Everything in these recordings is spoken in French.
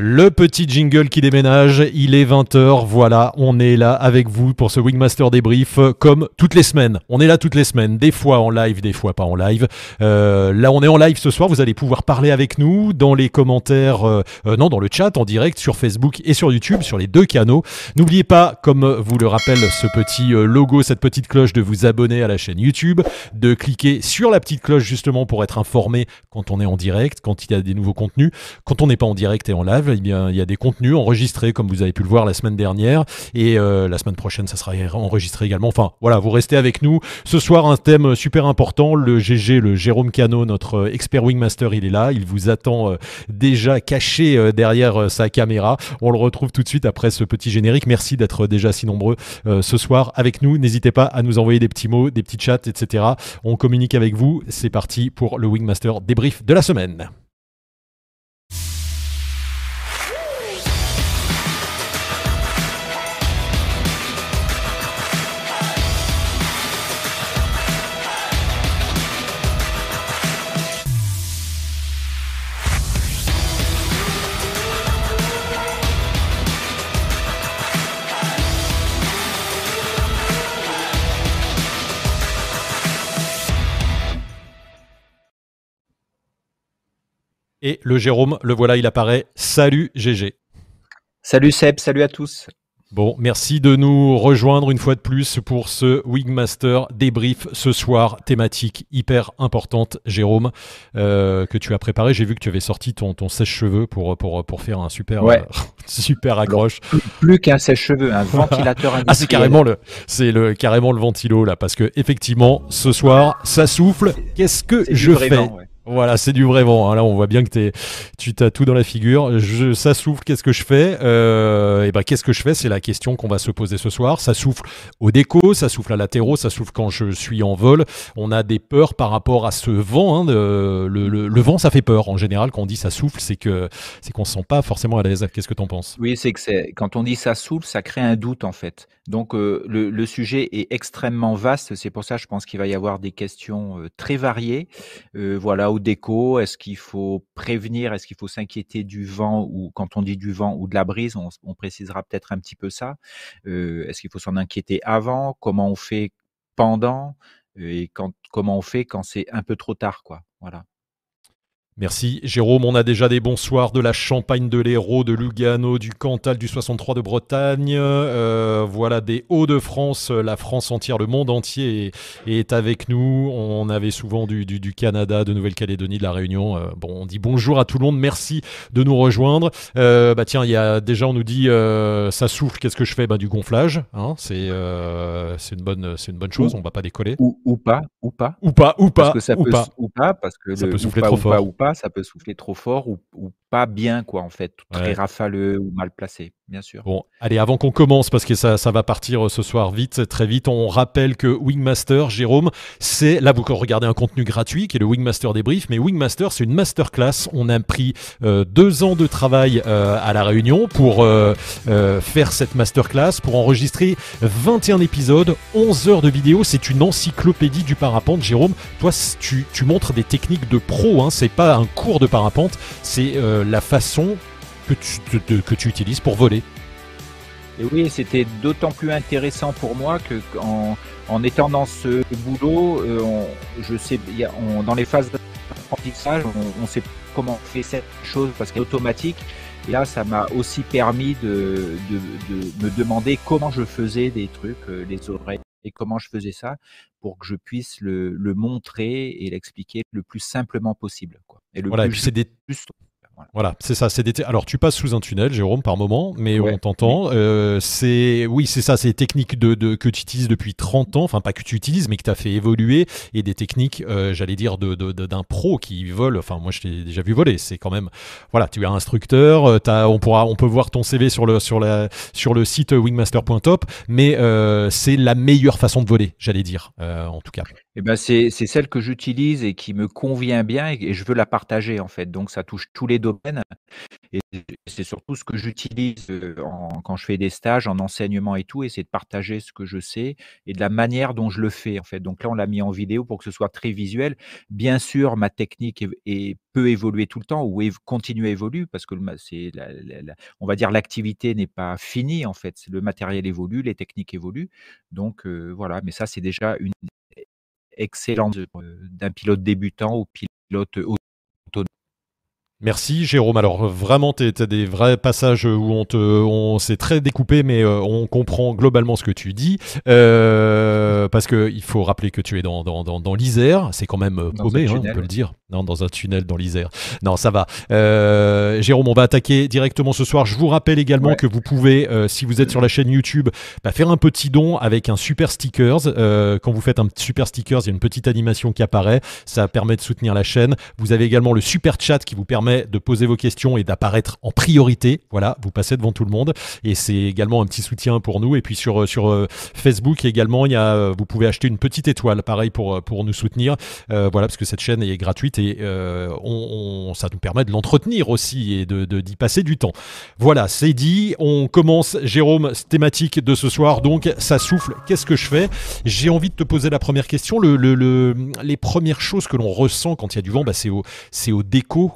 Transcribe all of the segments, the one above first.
Le petit jingle qui déménage, il est 20h, voilà, on est là avec vous pour ce Wingmaster débrief comme toutes les semaines. On est là toutes les semaines, des fois en live, des fois pas en live. Euh, là on est en live ce soir, vous allez pouvoir parler avec nous dans les commentaires, euh, euh, non dans le chat en direct sur Facebook et sur YouTube, sur les deux canaux. N'oubliez pas, comme vous le rappelle ce petit logo, cette petite cloche de vous abonner à la chaîne YouTube, de cliquer sur la petite cloche justement pour être informé quand on est en direct, quand il y a des nouveaux contenus, quand on n'est pas en direct et en live eh bien, il y a des contenus enregistrés, comme vous avez pu le voir la semaine dernière. Et euh, la semaine prochaine, ça sera enregistré également. Enfin, voilà, vous restez avec nous. Ce soir, un thème super important. Le GG, le Jérôme Cano, notre euh, expert Wingmaster, il est là. Il vous attend euh, déjà caché derrière sa caméra. On le retrouve tout de suite après ce petit générique. Merci d'être déjà si nombreux ce soir avec nous. N'hésitez pas à nous envoyer des petits mots, des petits chats, etc. On communique avec vous. C'est parti pour le Wingmaster débrief de la semaine. Et le Jérôme, le voilà, il apparaît. Salut GG. Salut Seb, salut à tous. Bon, merci de nous rejoindre une fois de plus pour ce Wingmaster débrief ce soir, thématique hyper importante, Jérôme, euh, que tu as préparé. J'ai vu que tu avais sorti ton, ton sèche-cheveux pour, pour, pour faire un super, euh, super accroche. Plus, qu'un sèche-cheveux, un ventilateur industriel. Ah, c'est carrément le, c'est le, carrément le ventilo là, parce que effectivement, ce soir, ça souffle. Qu'est-ce que je fais voilà, c'est du vrai vent. Hein. Là, on voit bien que es, tu t'as tout dans la figure. Je, ça souffle, qu'est-ce que je fais? Euh, Et ben, qu'est-ce que je fais? C'est la question qu'on va se poser ce soir. Ça souffle au déco, ça souffle à latéraux, ça souffle quand je suis en vol. On a des peurs par rapport à ce vent. Hein, le, vent, ça fait peur en général. Quand on dit ça souffle, c'est que c'est qu'on se sent pas forcément à l'aise. Qu'est-ce que tu en penses? Oui, c'est que quand on dit ça souffle, ça crée un doute en fait. Donc euh, le, sujet est extrêmement vaste. C'est pour ça, je pense qu'il va y avoir des questions euh, très variées. Euh, voilà déco Est-ce qu'il faut prévenir? Est-ce qu'il faut s'inquiéter du vent ou quand on dit du vent ou de la brise On, précisera peut-être un petit peu ça. Euh, est-ce qu'il faut s'en inquiéter avant? Comment on fait pendant? Et comment on fait quand c'est un peu trop tard quoi? Voilà. Merci Jérôme, on a déjà des bonsoirs de la Champagne de l'Hérault, de Lugano, du Cantal, du 63 de Bretagne, euh, voilà des Hauts-de-France, la France entière, le monde entier est, avec nous. On avait souvent du, Canada, de Nouvelle-Calédonie, de la Réunion. Euh, bon, on dit bonjour à tout le monde, merci de nous rejoindre. Euh, bah tiens, il y a déjà on nous dit ça souffle, qu'est-ce que je fais? Bah du gonflage, hein, c'est c'est une bonne c'est une bonne chose, on va pas décoller. Ou, ou, pas, ou pas. Ou pas, ou pas. Parce que ça ou peut, pas. ou pas, parce que ça peut souffler trop fort. ou pas, ça peut souffler trop fort ou, pas bien, quoi, en fait, très rafaleux ou mal placé bien sûr. Bon, allez, avant qu'on commence, parce que ça, ça va partir euh, ce soir vite, très vite, on rappelle que Wingmaster, Jérôme, c'est, là vous regardez un contenu gratuit qui est le Wingmaster débrief, mais Wingmaster c'est une masterclass. On a pris euh, deux ans de travail euh, à La Réunion pour faire cette masterclass, pour enregistrer 21 épisodes, 11 heures de vidéo. C'est une encyclopédie du parapente. Jérôme, toi, tu, tu montres des techniques de pro, hein, c'est pas un cours de parapente, c'est la façon que tu, que tu utilises pour voler. Et oui, c'était d'autant plus intéressant pour moi que en, en étant dans ce boulot, euh, je sais, dans les phases d'apprentissage, on, sait comment on fait cette chose parce qu'elle est automatique. Et là, ça m'a aussi permis de, de, me demander comment je faisais des trucs, euh, les oreilles, et comment je faisais ça pour que je puisse le, le montrer et l'expliquer le plus simplement possible. Quoi. Et le voilà, plus, c'est des, voilà, c'est ça. C'est Alors, tu passes sous un tunnel, Jérôme, par moment, mais on t'entend. Euh, c'est oui, c'est ça. C'est des techniques de, que tu utilises depuis 30 ans. Enfin, pas que tu utilises, mais que tu as fait évoluer. Et des techniques, euh, j'allais dire, d'un de, d'un pro qui vole. Enfin, moi, je t'ai déjà vu voler. C'est quand même. Voilà, tu es instructeur. Euh, as, on, pourra, on peut voir ton CV sur le, sur la, sur le site wingmaster.top. Mais c'est la meilleure façon de voler, j'allais dire, en tout cas. Eh ben c'est celle que j'utilise et qui me convient bien et, je veux la partager, en fait. Donc, ça touche tous les domaines domaine. Et c'est surtout ce que j'utilise quand je fais des stages en enseignement et tout, et c'est de partager ce que je sais et de la manière dont je le fais en fait. Donc là, on l'a mis en vidéo pour que ce soit très visuel. Bien sûr, ma technique peut évoluer tout le temps ou continue à évoluer parce que c'est, on va dire, l'activité n'est pas finie en fait. Le matériel évolue, les techniques évoluent. Donc voilà, mais ça, c'est déjà une excellente d'un pilote débutant au pilote Merci Jérôme. Alors vraiment, tu as des vrais passages où on te, on s'est très découpé, mais euh, on comprend globalement ce que tu dis. Euh, parce que il faut rappeler que tu es dans, dans, dans, dans l'Isère, c'est quand même euh, paumé, hein, on peut le dire. Non, dans un tunnel dans l'Isère. Non, ça va. Euh, Jérôme, on va attaquer directement ce soir. Je vous rappelle également que vous pouvez, si vous êtes sur la chaîne YouTube, bah, faire un petit don avec un super stickers. Quand vous faites un super stickers, il y a une petite animation qui apparaît. Ça permet de soutenir la chaîne. Vous avez également le super chat qui vous permet de poser vos questions et d'apparaître en priorité. Voilà, vous passez devant tout le monde et c'est également un petit soutien pour nous. Et puis sur, euh, sur euh, Facebook également, il y a, euh, vous pouvez acheter une petite étoile, pareil pour, pour nous soutenir. voilà, parce que cette chaîne est gratuite et on, ça nous permet de l'entretenir aussi et de, d'y passer du temps. Voilà, c'est dit. On commence, Jérôme, thématique de ce soir. Donc, ça souffle. Qu'est-ce que je fais? J'ai envie de te poser la première question. Le, le, les premières choses que l'on ressent quand il y a du vent, bah, c'est au, au déco.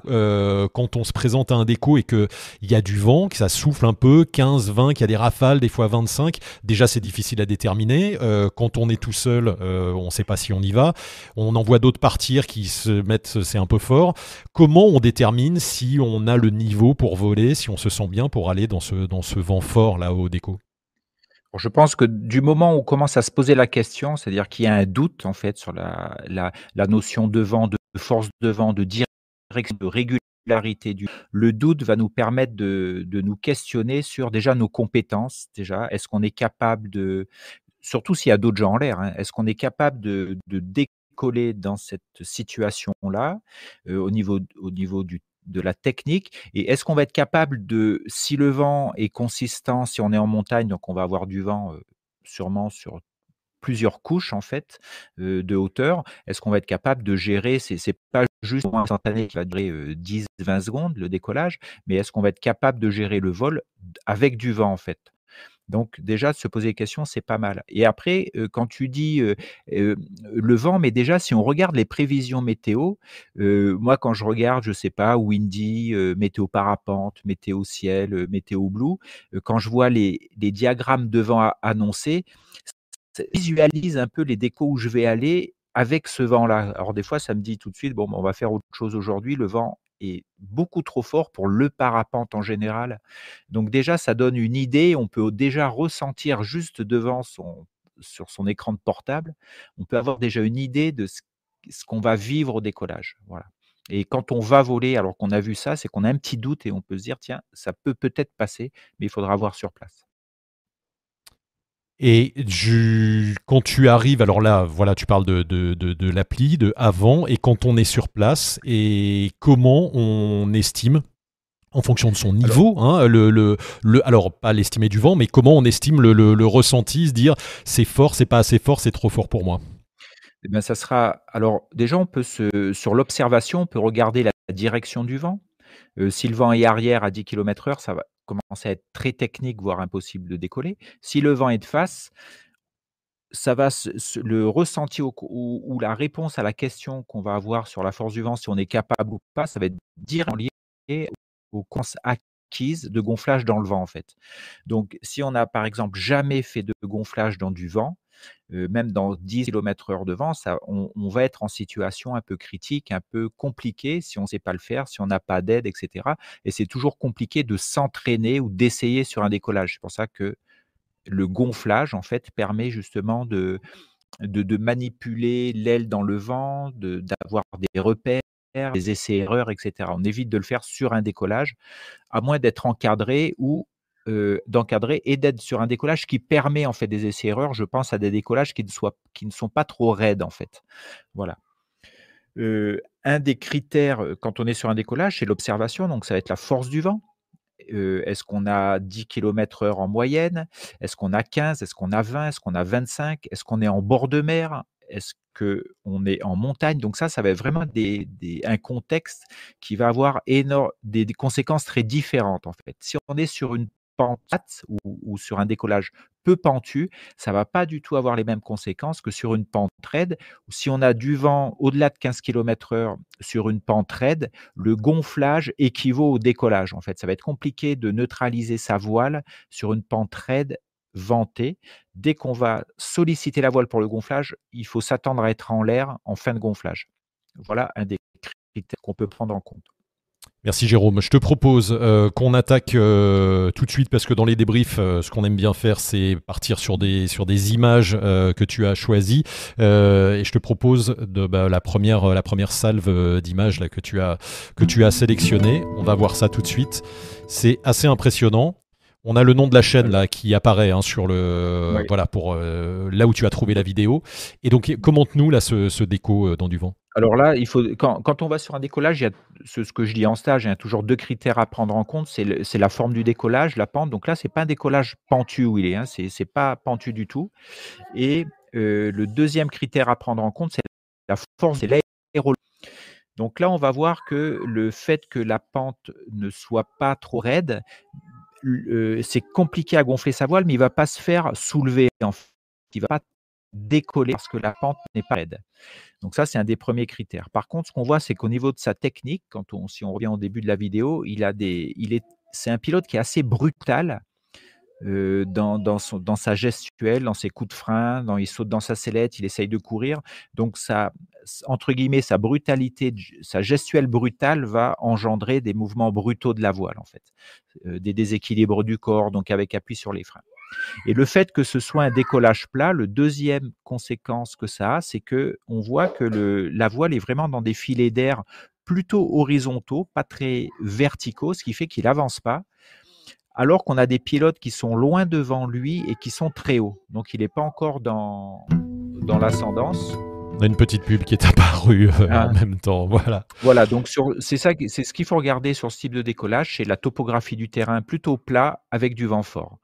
Quand on se présente à un déco et qu'il y a du vent, que ça souffle un peu, 15, 20, qu'il y a des rafales, des fois 25, déjà c'est difficile à déterminer. Euh, quand on est tout seul, euh, on ne sait pas si on y va. On en voit d'autres partir qui se mettent, c'est un peu fort. Comment on détermine si on a le niveau pour voler, si on se sent bien pour aller dans ce, dans ce vent fort là au déco? Je pense que du moment où on commence à se poser la question, c'est-à-dire qu'il y a un doute en fait sur la, la, la notion de vent, de force de vent, de direction, de régularité, le doute va nous permettre de, nous questionner sur déjà nos compétences. Déjà, est-ce qu'on est capable de, surtout s'il y a d'autres gens en l'air, hein, est-ce qu'on est capable de, décoller dans cette situation-là euh, au niveau, au niveau de la technique? Et est-ce qu'on va être capable de, si le vent est consistant, si on est en montagne, donc on va avoir du vent euh, sûrement sur plusieurs couches en fait de hauteur. Est-ce qu'on va être capable de gérer C'est pas juste un instantané qui va durer 10-20 secondes le décollage, mais est-ce qu'on va être capable de gérer le vol avec du vent en fait? Donc déjà, se poser des questions, c'est pas mal. Et après, quand tu dis le vent, mais déjà, si on regarde les prévisions météo, moi, quand je regarde, je sais pas, windy, météo parapente, météo ciel, météo blue, quand je vois les, les diagrammes de vent annoncés, visualise un peu les décos où je vais aller avec ce vent-là. Alors des fois, ça me dit tout de suite, bon, ben, on va faire autre chose aujourd'hui. Le vent est beaucoup trop fort pour le parapente en général. Donc déjà, ça donne une idée. On peut déjà ressentir juste devant son, sur son écran de portable, on peut avoir déjà une idée de ce, ce qu'on va vivre au décollage. Voilà. Et quand on va voler, alors qu'on a vu ça, c'est qu'on a un petit doute et on peut se dire, tiens, ça peut peut-être passer, mais il faudra voir sur place. Et quand tu arrives, alors là, voilà, tu parles de, de, de, l'appli, de avant, et quand on est sur place, et comment on estime en fonction de son niveau, alors, hein, le, le, le, alors pas l'estimer du vent, mais comment on estime le, le ressenti, se dire c'est fort, c'est pas assez fort, c'est trop fort pour moi. Eh bien, ça sera. Alors, déjà, on peut se, sur l'observation, on peut regarder la direction du vent. Euh, si le vent est arrière à 10 km/h, ça va commencer à être très technique, voire impossible de décoller. Si le vent est de face, ça va le ressenti ou, la réponse à la question qu'on va avoir sur la force du vent, si on est capable ou pas, ça va être directement lié aux conséquences acquises de gonflage dans le vent en fait. Donc si on n'a par exemple jamais fait de gonflage dans du vent, même dans 10 km heure de vent, on, va être en situation un peu critique, un peu compliquée si on ne sait pas le faire, si on n'a pas d'aide, etc. Et c'est toujours compliqué de s'entraîner ou d'essayer sur un décollage. C'est pour ça que le gonflage, en fait, permet justement de, de, manipuler l'aile dans le vent, d'avoir des repères des essais-erreurs, etc. On évite de le faire sur un décollage, à moins d'être encadré ou d'encadrer et d'être sur un décollage qui permet en fait des essais-erreurs. Je pense à des décollages qui ne, soient, qui ne sont pas trop raides en fait. Voilà. un des critères quand on est sur un décollage, c'est l'observation, donc ça va être la force du vent. Est-ce qu'on a 10 km heure en moyenne? Est-ce qu'on a 15 Est-ce qu'on a 20 Est-ce qu'on a 25 Est-ce qu'on est en bord de mer? Est-ce que on est en montagne? Donc ça, ça va être vraiment des, un contexte qui va avoir énorme, des, conséquences très différentes en fait. Si on est sur une pente ou, sur un décollage peu pentu, ça va pas du tout avoir les mêmes conséquences que sur une pente raide. Si on a du vent au-delà de 15 km/h sur une pente raide, le gonflage équivaut au décollage. En fait, ça va être compliqué de neutraliser sa voile sur une pente raide ventée. Dès qu'on va solliciter la voile pour le gonflage, il faut s'attendre à être en l'air en fin de gonflage. Voilà un des critères qu'on peut prendre en compte. Merci Jérôme. Je te propose euh, qu'on attaque euh, tout de suite parce que dans les débriefs, euh, ce qu'on aime bien faire, c'est partir sur des, sur des images que tu as choisies. et je te propose de, bah, la, première, la première salve d'images que, tu as, que as. On va voir ça tout de suite. C'est assez impressionnant. On a le nom de la chaîne là qui apparaît hein, sur le voilà pour là où tu as trouvé la vidéo. Et donc commente-nous là ce, ce déco dans du vent. Alors là, il faut, quand, on va sur un décollage, il y a ce, que je dis en stage, il y a toujours deux critères à prendre en compte. C'est la forme du décollage, la pente. Donc là, c'est pas un décollage pentu où il est, hein, c'est pas pentu du tout. Et euh, le deuxième critère à prendre en compte, c'est la force de l'aérologie. Donc là, on va voir que le fait que la pente ne soit pas trop raide, euh, c'est compliqué à gonfler sa voile, mais il va pas se faire soulever. Il va pas décoller parce que la pente n'est pas raide. Donc ça, c'est un des premiers critères. Par contre, ce qu'on voit, c'est qu'au niveau de sa technique, quand on, si on revient au début de la vidéo, il a des, il est, c'est un pilote qui est assez brutal dans, dans, son, dans, sa gestuelle, dans ses coups de frein, dans, il saute dans sa sellette, il essaye de courir. Donc ça, entre guillemets, sa brutalité, sa gestuelle brutale va engendrer des mouvements brutaux de la voile en fait, des déséquilibres du corps, donc avec appui sur les freins. Et le fait que ce soit un décollage plat, le deuxième conséquence que ça a, c'est que on voit que le, la voile est vraiment dans des filets d'air plutôt horizontaux, pas très verticaux, ce qui fait qu'il avance pas. Alors qu'on a des pilotes qui sont loin devant lui et qui sont très hauts. Donc il n'est pas encore dans, dans l'ascendance. On a une petite pub qui est apparue euh, en ah. même temps. Voilà. Voilà, donc c'est ça, c'est ce qu'il faut regarder sur ce type de décollage, c'est la topographie du terrain plutôt plat avec du vent fort.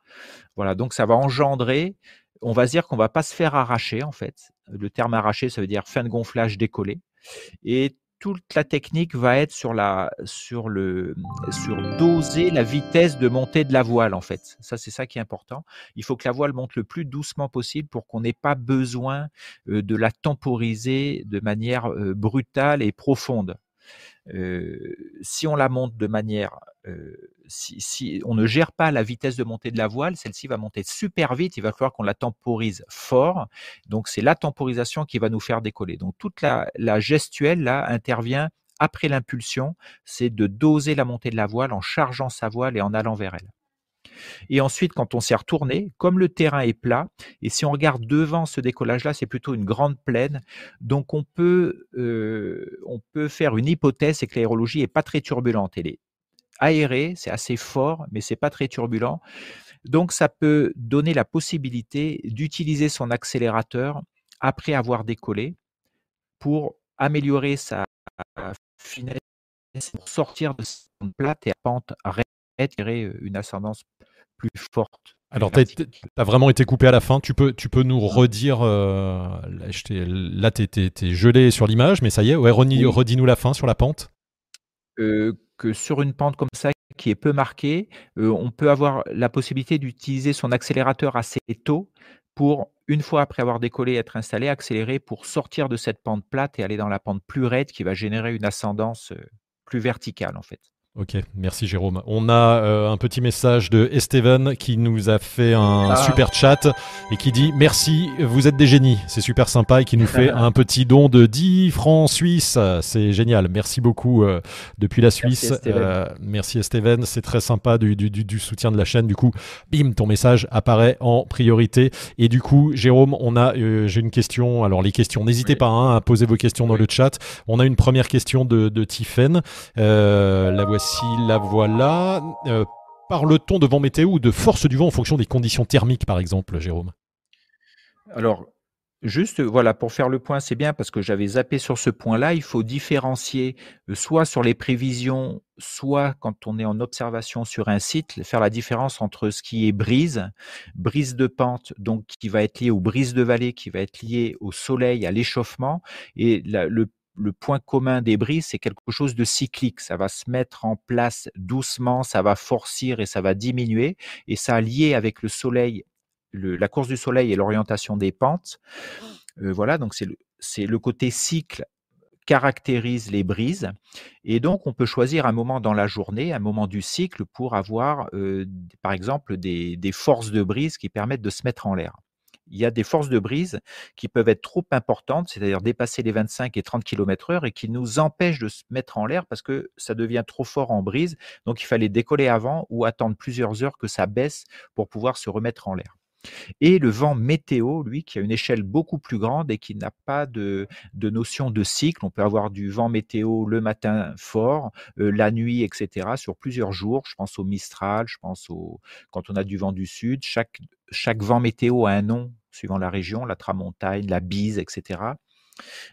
Voilà, donc ça va engendrer, on va se dire qu'on va pas se faire arracher en fait. Le terme arracher, ça veut dire fin de gonflage décollé. Et toute la technique va être sur la sur le sur doser la vitesse de montée de la voile en fait. Ça c'est ça qui est important. Il faut que la voile monte le plus doucement possible pour qu'on n'ait pas besoin euh, de la temporiser de manière euh, brutale et profonde. Si on la monte de manière si, on ne gère pas la vitesse de montée de la voile, celle-ci va monter super vite, il va falloir qu'on la temporise fort. Donc c'est la temporisation qui va nous faire décoller. Donc toute la, gestuelle là intervient après l'impulsion, c'est de doser la montée de la voile en chargeant sa voile et en allant vers elle. Et ensuite, quand on s'est retourné, comme le terrain est plat, et si on regarde devant ce décollage-là, c'est plutôt une grande plaine, donc on peut, euh, on peut faire une hypothèse, c'est que l'aérologie est pas très turbulente. Elle est aéré, c'est assez fort, mais c'est pas très turbulent. Donc ça peut donner la possibilité d'utiliser son accélérateur après avoir décollé pour améliorer sa finesse, pour sortir de son plate et à pente retirer une ascendance plus forte. Alors, tu as, vraiment été coupé à la fin. Tu peux, tu peux nous redire. Euh, là, tu es, gelé sur l'image, mais ça y est. Ouais, redis-nous la fin sur la pente. Euh, que sur une pente comme ça qui est peu marquée, euh, on peut avoir la possibilité d'utiliser son accélérateur assez tôt pour, une fois après avoir décollé et être installé, accélérer pour sortir de cette pente plate et aller dans la pente plus raide qui va générer une ascendance plus verticale en fait. Ok, merci Jérôme. On a euh, un petit message de Esteven qui nous a fait un ah. super chat et qui dit merci, vous êtes des génies. C'est super sympa et qui nous fait un petit don de 10 francs suisses. C'est génial. Merci beaucoup euh, depuis la Suisse. Merci Esteven. C'est très sympa du, du, du, soutien de la chaîne. Du coup, bim, ton message apparaît en priorité. Et du coup, Jérôme, on a, euh, j'ai une question. Alors les questions, n'hésitez pas hein, à poser vos questions dans le chat. On a une première question de, de Tiffen. la voici si la voilà. Euh, parle-t-on de vent météo ou de force du vent en fonction des conditions thermiques, par exemple, Jérôme? Alors, Juste, voilà, pour faire le point, c'est bien parce que j'avais zappé sur ce point-là. Il faut différencier euh, soit sur les prévisions, soit quand on est en observation sur un site, faire la différence entre ce qui est brise, brise de pente, donc qui va être lié aux brises de vallée, qui va être lié au soleil, à l'échauffement, et le le point commun des brises, c'est quelque chose de cyclique. Ça va se mettre en place doucement, ça va forcir et ça va diminuer. Et ça a lié avec le soleil, la course du soleil et l'orientation des pentes. Euh, voilà, donc c'est le, le côté cycle caractérise les brises. Et donc, on peut choisir un moment dans la journée, un moment du cycle pour avoir, euh, par exemple, des, des forces de brise qui permettent de se mettre en l'air il y a des forces de brise qui peuvent être trop importantes, c'est-à-dire dépasser les 25 et 30 km heure et qui nous empêchent de se mettre en l'air parce que ça devient trop fort en brise. Donc, il fallait décoller avant ou attendre plusieurs heures que ça baisse pour pouvoir se remettre en l'air. Et le vent météo, lui, qui a une échelle beaucoup plus grande et qui n'a pas de, notion de cycle. On peut avoir du vent météo le matin fort, euh, la nuit, etc., sur plusieurs jours. Je pense au Mistral, je pense au quand on a du vent du sud. Chaque, chaque vent météo a un nom suivant la région, la tramontagne, la bise, etc.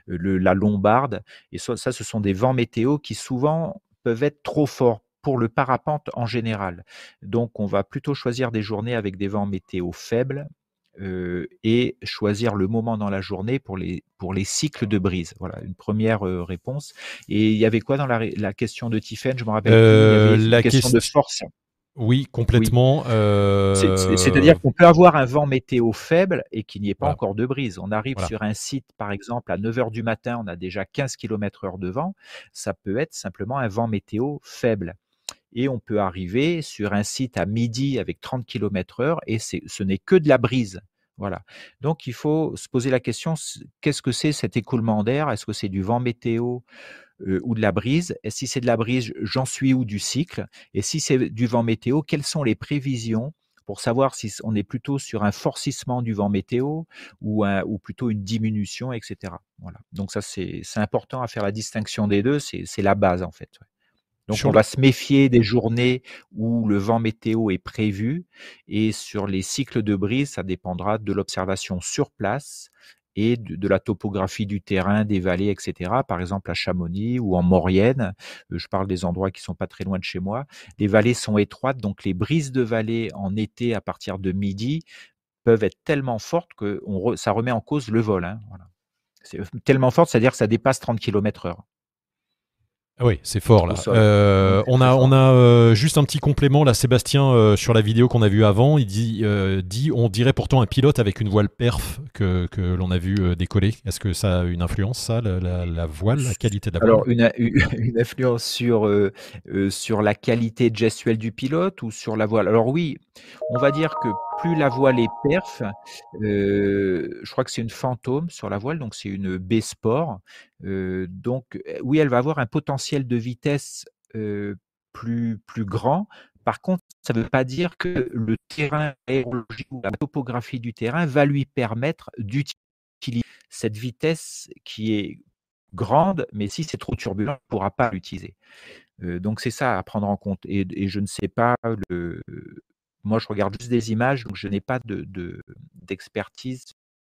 Euh, la lombarde. Et ça, ça, ce sont des vents météo qui souvent peuvent être trop forts pour le parapente en général. Donc, on va plutôt choisir des journées avec des vents météo faibles euh, et choisir le moment dans la journée pour les, pour les cycles de brise. Voilà, une première euh, réponse. Et il y avait quoi dans la, question de Tiffen Je me rappelle. Euh, la question de force. Oui, complètement. Euh, c'est-à-dire qu'on peut avoir un vent météo faible et qu'il n'y ait pas encore de brise. On arrive sur un site, par exemple, à 9 h du matin, on a déjà 15 km heure de vent. Ça peut être simplement un vent météo faible. Et on peut arriver sur un site à midi avec 30 km heure et ce n'est que de la brise. Voilà. Donc il faut se poser la question qu'est-ce que c'est cet écoulement d'air? Est-ce que c'est du vent météo? Euh, ou de la brise Et si c'est de la brise, j'en suis où du cycle Et si c'est du vent météo, quelles sont les prévisions pour savoir si on est plutôt sur un forcissement du vent météo ou, ou plutôt une diminution, etc. Voilà. Donc ça, c'est important à faire la distinction des deux, c'est la base en fait. Donc on va se méfier des journées où le vent météo est prévu et sur les cycles de brise, ça dépendra de l'observation sur place et de, la topographie du terrain, des vallées, etc. Par exemple à Chamonix ou en Maurienne, euh, je parle des endroits qui sont pas très loin de chez moi. Les vallées sont étroites, donc les brises de vallée en été à partir de midi peuvent être tellement fortes que ça remet en cause le vol. Hein, C'est tellement fort, c'est-à-dire que ça dépasse 30 km heure. Ah oui, c'est fort là. Euh, on a, on a euh, juste un petit complément là, Sébastien, euh, sur la vidéo qu'on a vue avant. Il dit, dit, on dirait pourtant un pilote avec une voile perf que, que l'on a vu décoller. Est-ce que ça a une influence, ça, la, voile, la qualité de la voile? Alors, une, une, influence sur, sur la qualité gestuelle du pilote ou sur la voile? Alors oui, on va dire que plus la voile est perf, je crois que c'est une fantôme sur la voile, donc c'est une B-Sport. donc oui, elle va avoir un potentiel de vitesse plus, plus grand. Par contre, ça ne veut pas dire que le terrain aérologique ou la topographie du terrain va lui permettre d'utiliser cette vitesse qui est grande, mais si c'est trop turbulent, on ne pourra pas l'utiliser. donc c'est ça à prendre en compte. Et, et, je ne sais pas le, moi, je regarde juste des images, donc je n'ai pas d'expertise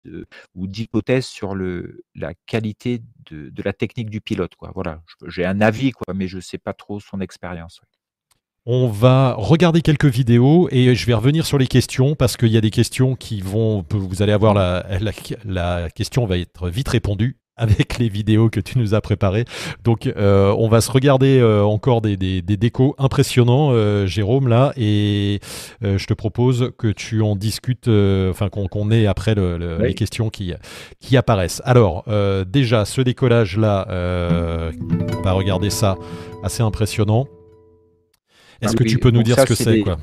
de, ou d'hypothèse sur le, la qualité de, la technique du pilote. Voilà, j'ai un avis, quoi, mais je ne sais pas trop son expérience. On va regarder quelques vidéos et je vais revenir sur les questions parce qu'il y a des questions qui vont. Vous allez avoir la, la question va être vite répondue avec les vidéos que tu nous as préparées. Donc, euh, on va se regarder euh, encore des, des, décos impressionnants, euh, Jérôme, là, et je te propose que tu en discutes, enfin, qu'on ait après les questions qui, qui apparaissent. Alors, déjà, ce décollage-là, on va regarder ça, assez impressionnant. Est-ce ah que tu peux nous dire ce que c'est, quoi?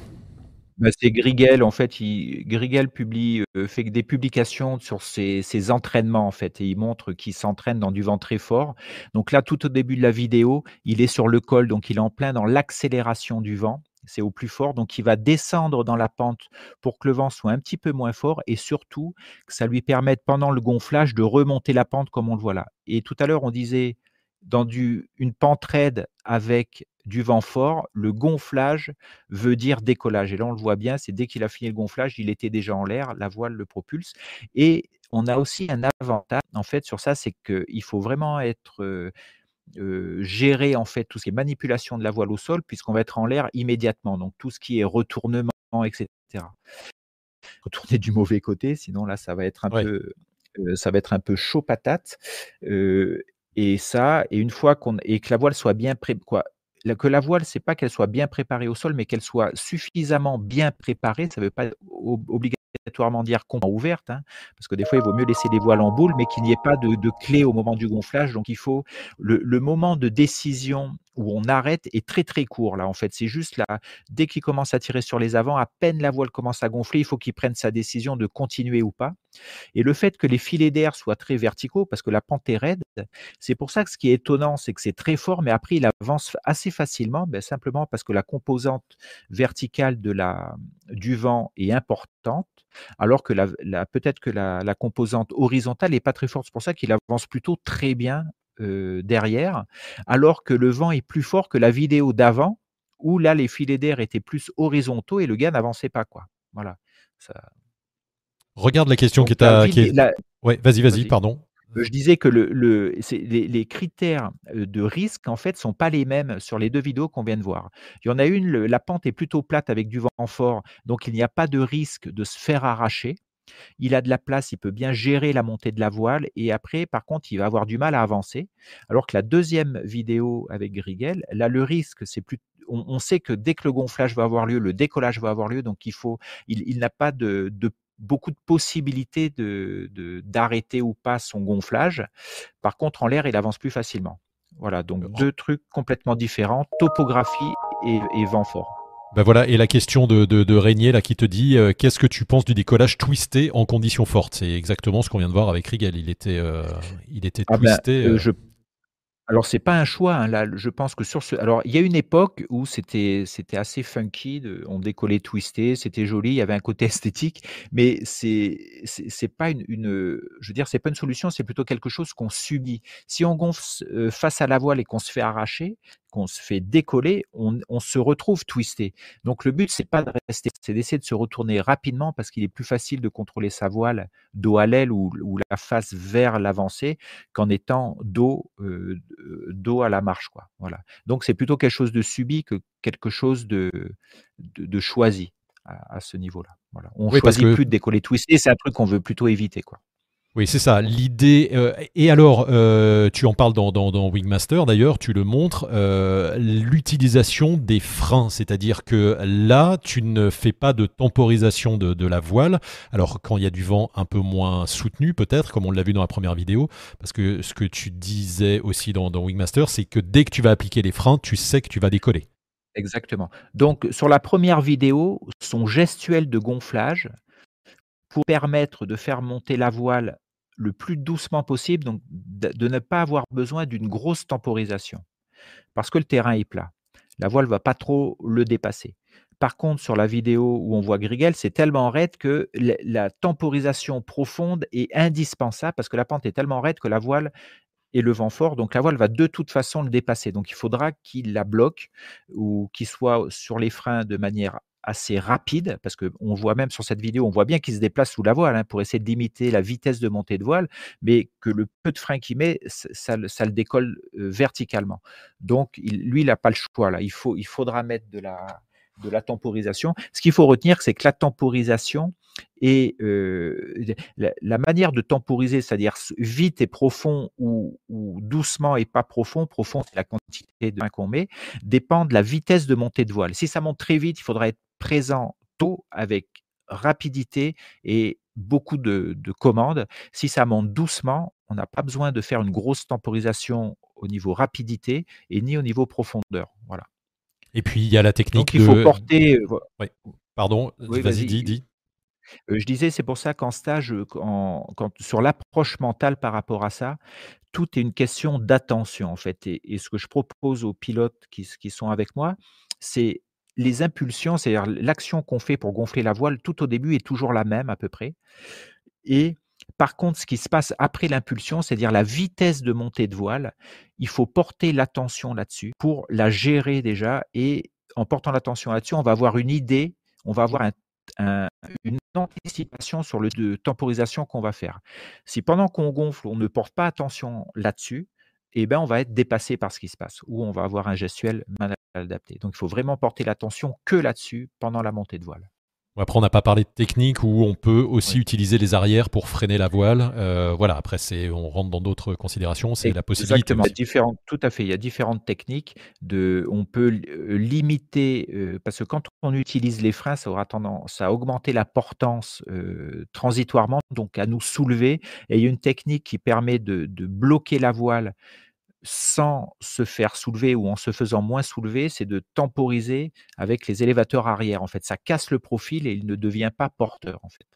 Bah, c'est Grigel, en fait, Grigel publie, euh, fait des publications sur ses ses entraînements, en fait et il montre qu'il s'entraîne dans du vent très fort. Donc là, tout au début de la vidéo, il est sur le col, donc il est en plein dans l'accélération du vent. C'est au plus fort, donc il va descendre dans la pente pour que le vent soit un petit peu moins fort et surtout que ça lui permette, pendant le gonflage, de remonter la pente comme on le voit là et tout à l'heure, on disait dans du une pente raide avec du vent fort, le gonflage veut dire décollage. Et là, on le voit bien, c'est dès qu'il a fini le gonflage, il était déjà en l'air, la voile le propulse. Et on a aussi un avantage en fait sur ça, c'est qu'il faut vraiment être géré en fait tout ce qui est manipulation de la voile au sol, puisqu'on va être en l'air immédiatement. Donc tout ce qui est retournement, etc. Retourner du mauvais côté, sinon là ça va être un peu ça va être un peu chaud patate. et ça, et une fois qu'on et que la voile soit bien pré quoi, que la voile, c'est pas qu'elle soit bien préparée au sol, mais qu'elle soit suffisamment bien préparée. Ça ne veut pas obligatoirement dire complètement ouverte, hein, parce que des fois, il vaut mieux laisser les voiles en boule, mais qu'il n'y ait pas de, clé au moment du gonflage. Donc, il faut le, moment de décision où on arrête est très très court là en fait c'est juste là dès qu'il commence à tirer sur les avants à peine la voile commence à gonfler il faut qu'il prenne sa décision de continuer ou pas et le fait que les filets d'air soient très verticaux, parce que la pente est raide, c'est pour ça que ce qui est étonnant, c'est que c'est très fort, mais après, il avance assez facilement, ben, simplement parce que la composante verticale de la, du vent est importante, alors que la, peut-être que la, composante horizontale n'est pas très forte. C'est pour ça qu'il avance plutôt très bien euh, derrière, alors que le vent est plus fort que la vidéo d'avant, où là, les filets d'air étaient plus horizontaux et le gars n'avançait pas. quoi. Voilà. Ça, Regarde la question qui est à. Ouais, vas-y, vas-y, pardon. Euh, je disais que le, les, critères de risque, en fait, sont pas les mêmes sur les deux vidéos qu'on vient de voir. Il y en a une, la pente est plutôt plate avec du vent fort, donc il n'y a pas de risque de se faire arracher. Il a de la place, il peut bien gérer la montée de la voile, et après, par contre, il va avoir du mal à avancer. Alors que la deuxième vidéo avec Grigel, là, le risque, c'est plus on, sait que dès que le gonflage va avoir lieu, le décollage va avoir lieu, donc il faut, il, n'a pas de beaucoup de possibilités de, d'arrêter ou pas son gonflage. Par contre, en l'air, il avance plus facilement. Voilà, donc deux trucs complètement différents, topographie et, vent fort. Ben voilà, et la question de, de, Régnier là qui te dit euh, qu'est-ce que tu penses du décollage twisté en conditions fortes? C'est exactement ce qu'on vient de voir avec Rigel. Il était, euh, il était ah ben, twisté. Euh, alors c'est pas un choix, hein, là, je pense que sur ce alors il y a une époque où c'était c'était assez funky, de on décollait twisté, c'était joli, il y avait un côté esthétique, mais c'est c'est pas une une, je veux dire, c'est pas une solution, c'est plutôt quelque chose qu'on subit. Si on gonfle, face à la voile et qu'on se fait arracher, qu'on se fait décoller, on, se retrouve twisté. Donc le but, c'est pas de rester, c'est d'essayer de se retourner rapidement parce qu'il est plus facile de contrôler sa voile dos à l'aile ou, la face vers l'avancée qu'en étant dos, euh, dos à la marche. Quoi. Voilà. Donc c'est plutôt quelque chose de subi que quelque chose de, de, choisi à, ce niveau-là. Voilà. On ne choisit plus de décoller twisté, c'est un truc qu'on veut plutôt éviter. Quoi. Oui, c'est ça. L'idée. Euh, et alors, euh, tu en parles dans, dans, Wingmaster, d'ailleurs, tu le montres, euh, l'utilisation des freins. C'est-à-dire que là, tu ne fais pas de temporisation de, la voile. Alors, quand il y a du vent un peu moins soutenu, peut-être, comme on l'a vu dans la première vidéo, parce que ce que tu disais aussi dans Wingmaster, c'est que dès que tu vas appliquer les freins, tu sais que tu vas décoller. Exactement. Donc, sur la première vidéo, son gestuel de gonflage, pour permettre de faire monter la voile le plus doucement possible, donc de, ne pas avoir besoin d'une grosse temporisation, parce que le terrain est plat. La voile ne va pas trop le dépasser. Par contre, sur la vidéo où on voit Grigel, c'est tellement raide que la, temporisation profonde est indispensable parce que la pente est tellement raide que la voile et le vent fort, donc la voile va de toute façon le dépasser. Donc il faudra qu'il la bloque ou qu'il soit sur les freins de manière assez rapide, parce qu'on voit même sur cette vidéo, on voit bien qu'il se déplace sous la voile hein, pour essayer de limiter la vitesse de montée de voile, mais que le peu de frein qu'il met, ça, le décolle verticalement. Donc, lui, il n'a pas le choix. Là. Il, faut, il faudra mettre de la, de la temporisation. Ce qu'il faut retenir, c'est que la temporisation et la, manière de temporiser, c'est-à-dire vite et profond ou, doucement et pas profond, profond c'est la quantité de qu'on met, dépend de la vitesse de montée de voile. Si ça monte très vite, il faudra être présent tôt avec rapidité et beaucoup de, commandes. Si ça monte doucement, on n'a pas besoin de faire une grosse temporisation au niveau rapidité et ni au niveau profondeur. Voilà. Et puis il y a la technique. Donc il faut porter. Pardon, vas-y, dis, dis. je disais, c'est pour ça qu'en stage, quand, sur l'approche mentale par rapport à ça, tout est une question d'attention en fait. Et, ce que je propose aux pilotes qui, qui sont avec moi, c'est les impulsions, c'est-à-dire l'action qu'on fait pour gonfler la voile, tout au début est toujours la même à peu près. Et par contre, ce qui se passe après l'impulsion, c'est-à-dire la vitesse de montée de voile, il faut porter l'attention là-dessus pour la gérer déjà. Et en portant l'attention là-dessus, on va avoir une idée, on va avoir un une anticipation sur le de temporisation qu'on va faire. Si pendant qu'on gonfle, on ne porte pas attention là-dessus, eh ben, on va être dépassé par ce qui se passe ou on va avoir un gestuel adapté. Donc il faut vraiment porter l'attention que là-dessus pendant la montée de voile. Après, on n'a pas parlé de technique où on peut aussi utiliser les arrières pour freiner la voile. Euh, voilà, après, c'est, on rentre dans d'autres considérations. C'est la possibilité. Exactement. tout à fait. Il y a différentes techniques. De, on peut euh, limiter, euh, parce que quand on utilise les freins, ça aura tendance à augmenter la portance transitoirement, donc à nous soulever. Et il y a une technique qui permet de, de bloquer la voile sans se faire soulever ou en se faisant moins soulever, c'est de temporiser avec les élévateurs arrière. En fait, ça casse le profil et il ne devient pas porteur. En fait.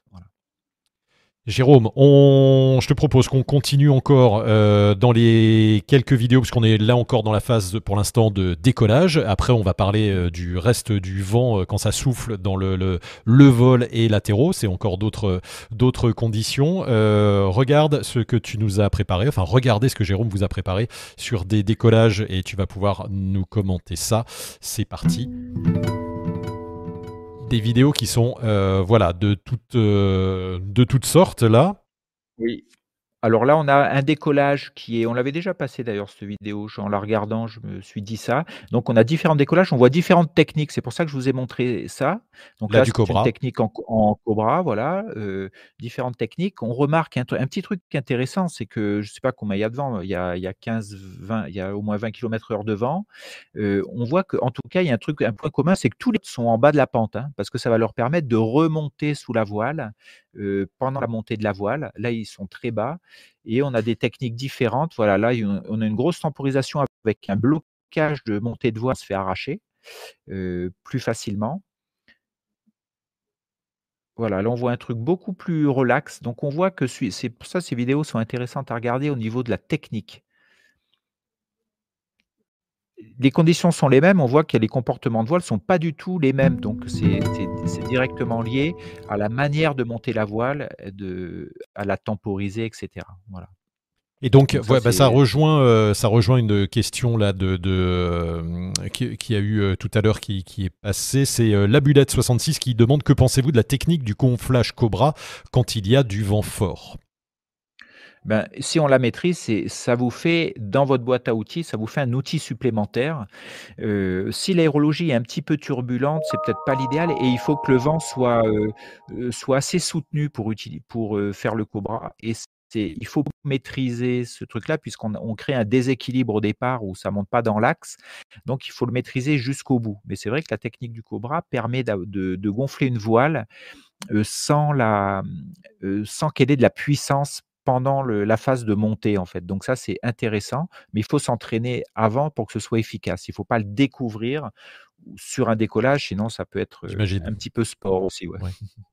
Jérôme, je te propose qu'on continue encore euh, dans les quelques vidéos, puisqu'on est là encore dans la phase pour l'instant de décollage. Après, on va parler euh, du reste du vent euh, quand ça souffle dans le, le, vol et latéraux. C'est encore d'autres d'autres conditions. regarde ce que tu nous as préparé, enfin regardez ce que Jérôme vous a préparé sur des décollages et tu vas pouvoir nous commenter ça. C'est parti des vidéos qui sont euh, voilà de toutes euh, de toutes sortes là. Oui. Alors là, on a un décollage qui est, on l'avait déjà passé d'ailleurs cette vidéo, en la regardant, je me suis dit ça. Donc on a différents décollages, on voit différentes techniques, c'est pour ça que je vous ai montré ça. Donc là, c'est une technique en, cobra, voilà, euh, différentes techniques. On remarque un, petit truc intéressant, c'est que je ne sais pas combien il y a de vent, il y a, il y a 15, 20, il y a au moins 20 km heure de vent. Euh, on voit qu'en tout cas, il y a un truc, un point commun, c'est que tous les sont en bas de la pente, hein, parce que ça va leur permettre de remonter sous la voile pendant la montée de la voile. Là, ils sont très bas et on a des techniques différentes. Voilà, là, on a une grosse temporisation avec un blocage de montée de voile se fait arracher plus facilement. Voilà, là on voit un truc beaucoup plus relax. Donc on voit que c'est pour ça ces vidéos sont intéressantes à regarder au niveau de la technique les conditions sont les mêmes, on voit que les comportements de voile ne sont pas du tout les mêmes. Donc, c'est directement lié à la manière de monter la voile, de, à la temporiser, etc. Voilà. Et donc, bah, ça, rejoint, euh, ça rejoint une question là de, euh, qui, a eu euh, tout à l'heure qui, est passée. C'est Labulette66 qui demande que pensez-vous de la technique du gonflage Cobra quand il y a du vent fort? Ben, si on la maîtrise, ça vous fait, dans votre boîte à outils, ça vous fait un outil supplémentaire. Euh, si l'aérologie est un petit peu turbulente, c'est peut-être pas l'idéal et il faut que le vent soit, euh, euh, soit assez soutenu pour, pour faire le cobra. Et il faut maîtriser ce truc-là puisqu'on on crée un déséquilibre au départ où ça monte pas dans l'axe. Donc, il faut le maîtriser jusqu'au bout. Mais c'est vrai que la technique du cobra permet de, de gonfler une voile sans, la, sans qu'elle ait de la puissance pendant la phase de montée, en fait. Donc ça, c'est intéressant, mais il faut s'entraîner avant pour que ce soit efficace. Il ne faut pas le découvrir sur un décollage, sinon ça peut être un petit peu sport aussi.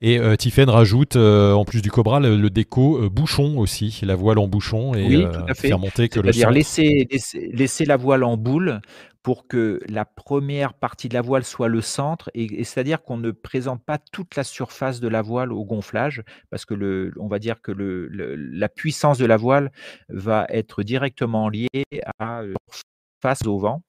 Et euh, rajoute, en plus du Cobra, le, déco bouchon aussi, la voile en bouchon et oui, tout à fait. faire monter que le C'est-à-dire laisser, laisser, la voile en boule pour que la première partie de la voile soit le centre, et, c'est-à-dire qu'on ne présente pas toute la surface de la voile au gonflage, parce que le, on va dire que le, la puissance de la voile va être directement liée à la face au vent.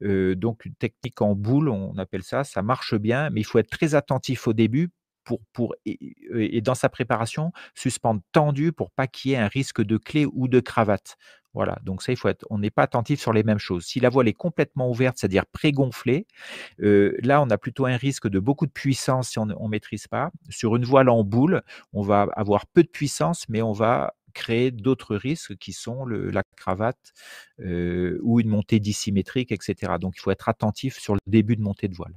donc une technique en boule, on appelle ça, ça marche bien, mais il faut être très attentif au début pour, pour, et, dans sa préparation, suspendre tendu pour pas qu'il y ait un risque de clé ou de cravate. Voilà, donc ça, il faut être, on n'est pas attentif sur les mêmes choses. Si la voile est complètement ouverte, c'est-à-dire pré-gonflée, là, on a plutôt un risque de beaucoup de puissance si on ne maîtrise pas. Sur une voile en boule, on va avoir peu de puissance, mais on va créer d'autres risques qui sont la cravate ou une montée dissymétrique, etc. Donc, il faut être attentif sur le début de montée de voile.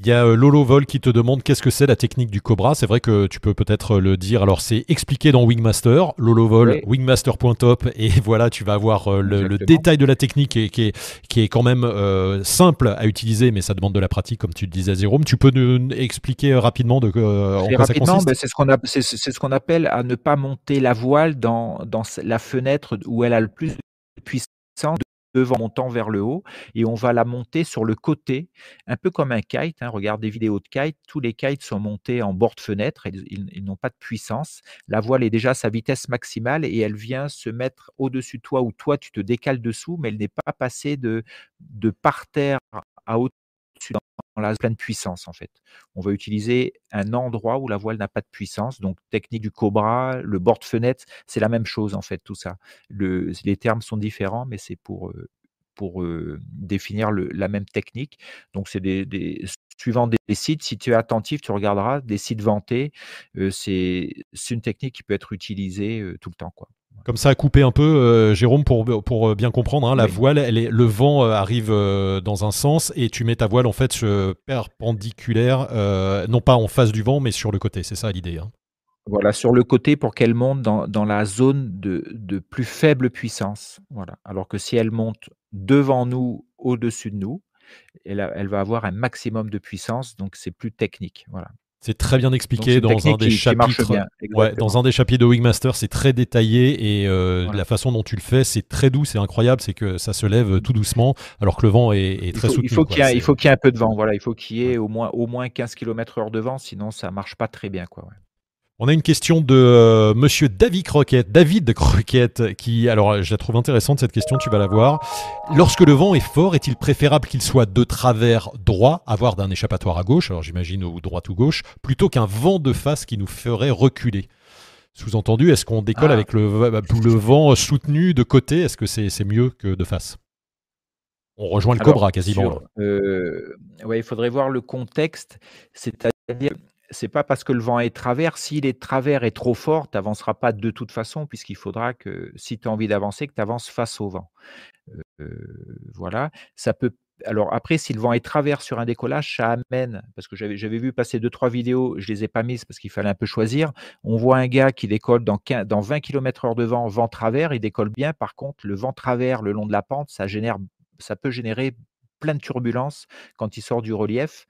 Il y a euh, Lolo Vol qui te demande qu'est-ce que c'est la technique du Cobra. C'est vrai que tu peux peut-être le dire. Alors, c'est expliqué dans Wingmaster. Lolo Vol, wingmaster.top. Et voilà, tu vas avoir euh, le, détail de la technique qui est, qui est, qui est quand même euh, simple à utiliser, mais ça demande de la pratique, comme tu le disais, Jérôme. Tu peux nous expliquer rapidement de en quoi ça consiste? ben, C'est ce qu'on c'est ce qu'on appelle à ne pas monter la voile dans, dans la fenêtre où elle a le plus de puissance devant montant vers le haut et on va la monter sur le côté, un peu comme un kite. Hein. Regarde des vidéos de kite, tous les kites sont montés en bord de fenêtre, ils, n'ont pas de puissance. La voile est déjà à sa vitesse maximale et elle vient se mettre au-dessus de toi ou toi tu te décales dessous, mais elle n'est pas passée de, de par terre à au-dessus la pleine puissance en fait. On va utiliser un endroit où la voile n'a pas de puissance. Donc technique du cobra, le bord de fenêtre, c'est la même chose en fait tout ça. Le, les termes sont différents, mais c'est pour pour définir le, la même technique. Donc c'est des, des, suivant des, sites. Si tu es attentif, tu regarderas des sites vantés. c'est une technique qui peut être utilisée tout le temps. Comme ça, à couper un peu, euh, Jérôme, pour, pour bien comprendre, hein, la voile, elle est, le vent euh, arrive euh, dans un sens et tu mets ta voile en fait perpendiculaire, non pas en face du vent, mais sur le côté. C'est ça l'idée. Hein. Voilà, sur le côté pour qu'elle monte dans, dans, la zone de, de, plus faible puissance. Voilà. Alors que si elle monte devant nous, au-dessus de nous, elle, elle, va avoir un maximum de puissance, donc c'est plus technique. Voilà. C'est très bien expliqué dans un des chapitres. ouais, dans un des chapitres de Wingmaster, c'est très détaillé et euh, la façon dont tu le fais, c'est très doux, c'est incroyable, c'est que ça se lève tout doucement alors que le vent est, très soutenu. Il faut qu'il y, ait un peu de vent, voilà, il faut qu'il y ait au moins au moins 15 km/h de vent, sinon ça marche pas très bien, quoi. On a une question de euh, monsieur David Croquette, David Croquette, qui, alors je la trouve intéressante cette question, tu vas la voir. Lorsque le vent est fort, est-il préférable qu'il soit de travers droit, avoir d'un échappatoire à gauche, alors j'imagine ou droite ou gauche, plutôt qu'un vent de face qui nous ferait reculer? Sous-entendu, est-ce qu'on décolle ah. avec le, le, vent soutenu de côté? Est-ce que c'est mieux que de face? On rejoint le Cobra quasiment. Euh, ouais, il faudrait voir le contexte, c'est-à-dire c'est pas parce que le vent est travers, s'il est travers et trop fort, tu n'avanceras pas de toute façon, puisqu'il faudra que, si tu as envie d'avancer, que tu avances face au vent. voilà. Ça peut. Alors après, si le vent est travers sur un décollage, ça amène, parce que j'avais, vu passer deux, trois vidéos, je les ai pas mises parce qu'il fallait un peu choisir. On voit un gars qui décolle dans, dans 20 km heure de vent, vent travers, il décolle bien. Par contre, le vent travers le long de la pente, ça génère, ça peut générer plein de turbulences quand il sort du relief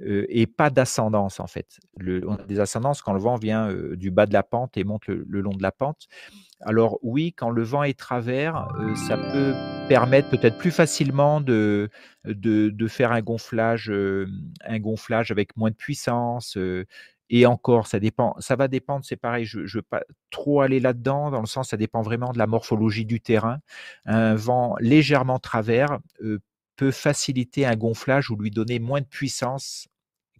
et pas d'ascendance en fait. On a des ascendances quand le vent vient du bas de la pente et monte le, long de la pente. Alors oui, quand le vent est travers, ça peut permettre peut-être plus facilement de, de, de, faire un gonflage, un gonflage avec moins de puissance. et encore, ça dépend, ça va dépendre, c'est pareil, je ne veux pas trop aller là-dedans, dans le sens, ça dépend vraiment de la morphologie du terrain. Un vent légèrement travers peut faciliter un gonflage ou lui donner moins de puissance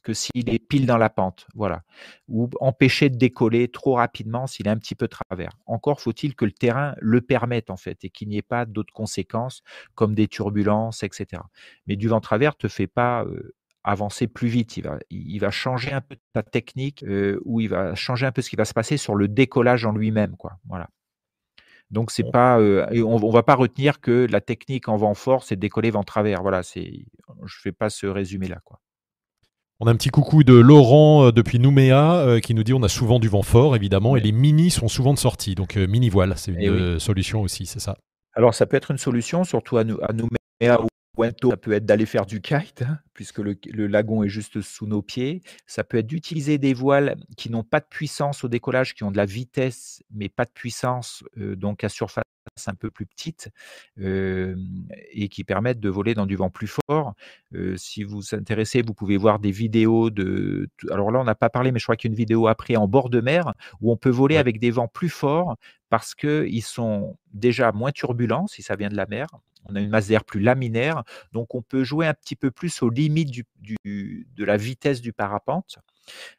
que s'il est pile dans la pente, voilà, ou empêcher de décoller trop rapidement s'il est un petit peu travers. Encore faut-il que le terrain le permette en fait et qu'il n'y ait pas d'autres conséquences comme des turbulences, etc. Mais du vent travers te fait pas avancer plus vite. Il va, changer un peu ta technique ou il va changer un peu ce qui va se passer sur le décollage en lui-même, quoi. Voilà. Donc c'est pas, on, on, va pas retenir que la technique en vent fort, c'est décoller vent travers. Voilà, c'est, je fais pas ce résumé là, quoi. On a un petit coucou de Laurent depuis Nouméa qui nous dit on a souvent du vent fort évidemment et les mini sont souvent de sortie donc mini voile c'est eh une solution aussi c'est ça? Alors ça peut être une solution surtout à, à Nouméa ça peut être d'aller faire du kite, hein, puisque le, lagon est juste sous nos pieds. Ça peut être d'utiliser des voiles qui n'ont pas de puissance au décollage, qui ont de la vitesse, mais pas de puissance, donc à surface un peu plus petite, et qui permettent de voler dans du vent plus fort. si vous vous intéressez, vous pouvez voir des vidéos de. Alors là, on n'a pas parlé, mais je crois qu'il y a une vidéo après en bord de mer, où on peut voler avec des vents plus forts, parce qu'ils sont déjà moins turbulents, si ça vient de la mer, on a une masse d'air plus laminaire, donc on peut jouer un petit peu plus aux limites de la vitesse du parapente.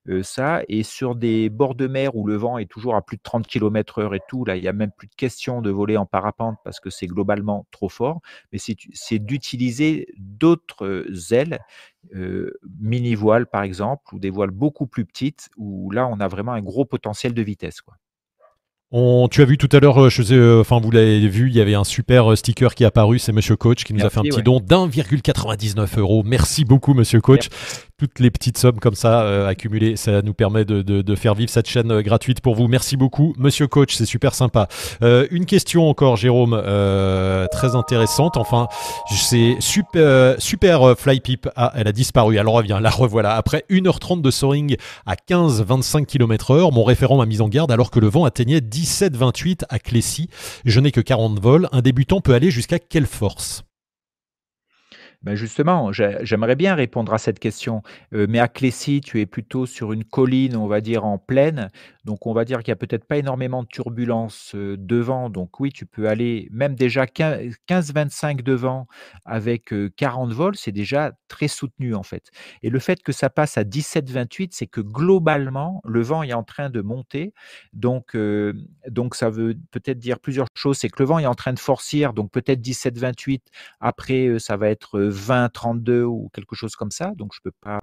Euh, ça, et sur des bords de mer où le vent est toujours à plus de 30 km heure et tout, là, il n'y a même plus de question de voler en parapente parce que c'est globalement trop fort, mais c'est d'utiliser d'autres ailes, euh, mini voiles par exemple, ou des voiles beaucoup plus petites, où là, on a vraiment un gros potentiel de vitesse. Quoi tu as vu tout à l'heure, euh, je euh, enfin vous l'avez vu, il y avait un super euh, sticker qui est apparu, c'est Monsieur Coach qui nous a fait un petit don d'1,99 euros. Merci beaucoup Monsieur Coach toutes les petites sommes comme ça euh, accumulées, ça nous permet de, faire vivre cette chaîne euh, gratuite pour vous. Merci beaucoup, Monsieur Coach, c'est super sympa. Euh, une question encore, Jérôme, très intéressante. Enfin, c'est super, super Fly Ah, elle a disparu. Elle revient. La revoilà. Après 1h30 de soaring à 15-25 km/h, mon référent m'a mis en garde alors que le vent atteignait 17-28 à Clécy. Je n'ai que 40 vols. Un débutant peut aller jusqu'à quelle force? Ben justement, j'ai j'aimerais bien répondre à cette question, heu, mais à Clécy, tu es plutôt sur une colline, on va dire en plaine, donc on va dire qu'il y a peut-être pas énormément de turbulences, heu, devant, donc oui, tu peux aller même déjà quin 15-25 devant avec, heu, 40 volts, c'est déjà très soutenu, en fait. Et le fait que ça passe à 17-28, c'est que globalement, le vent est en train de monter, donc donc ça veut peut-être dire plusieurs choses. C'est que le vent est en train de forcir, donc peut-être 17-28, après, ça va être, 20-32 ou quelque chose comme ça, donc je peux pas,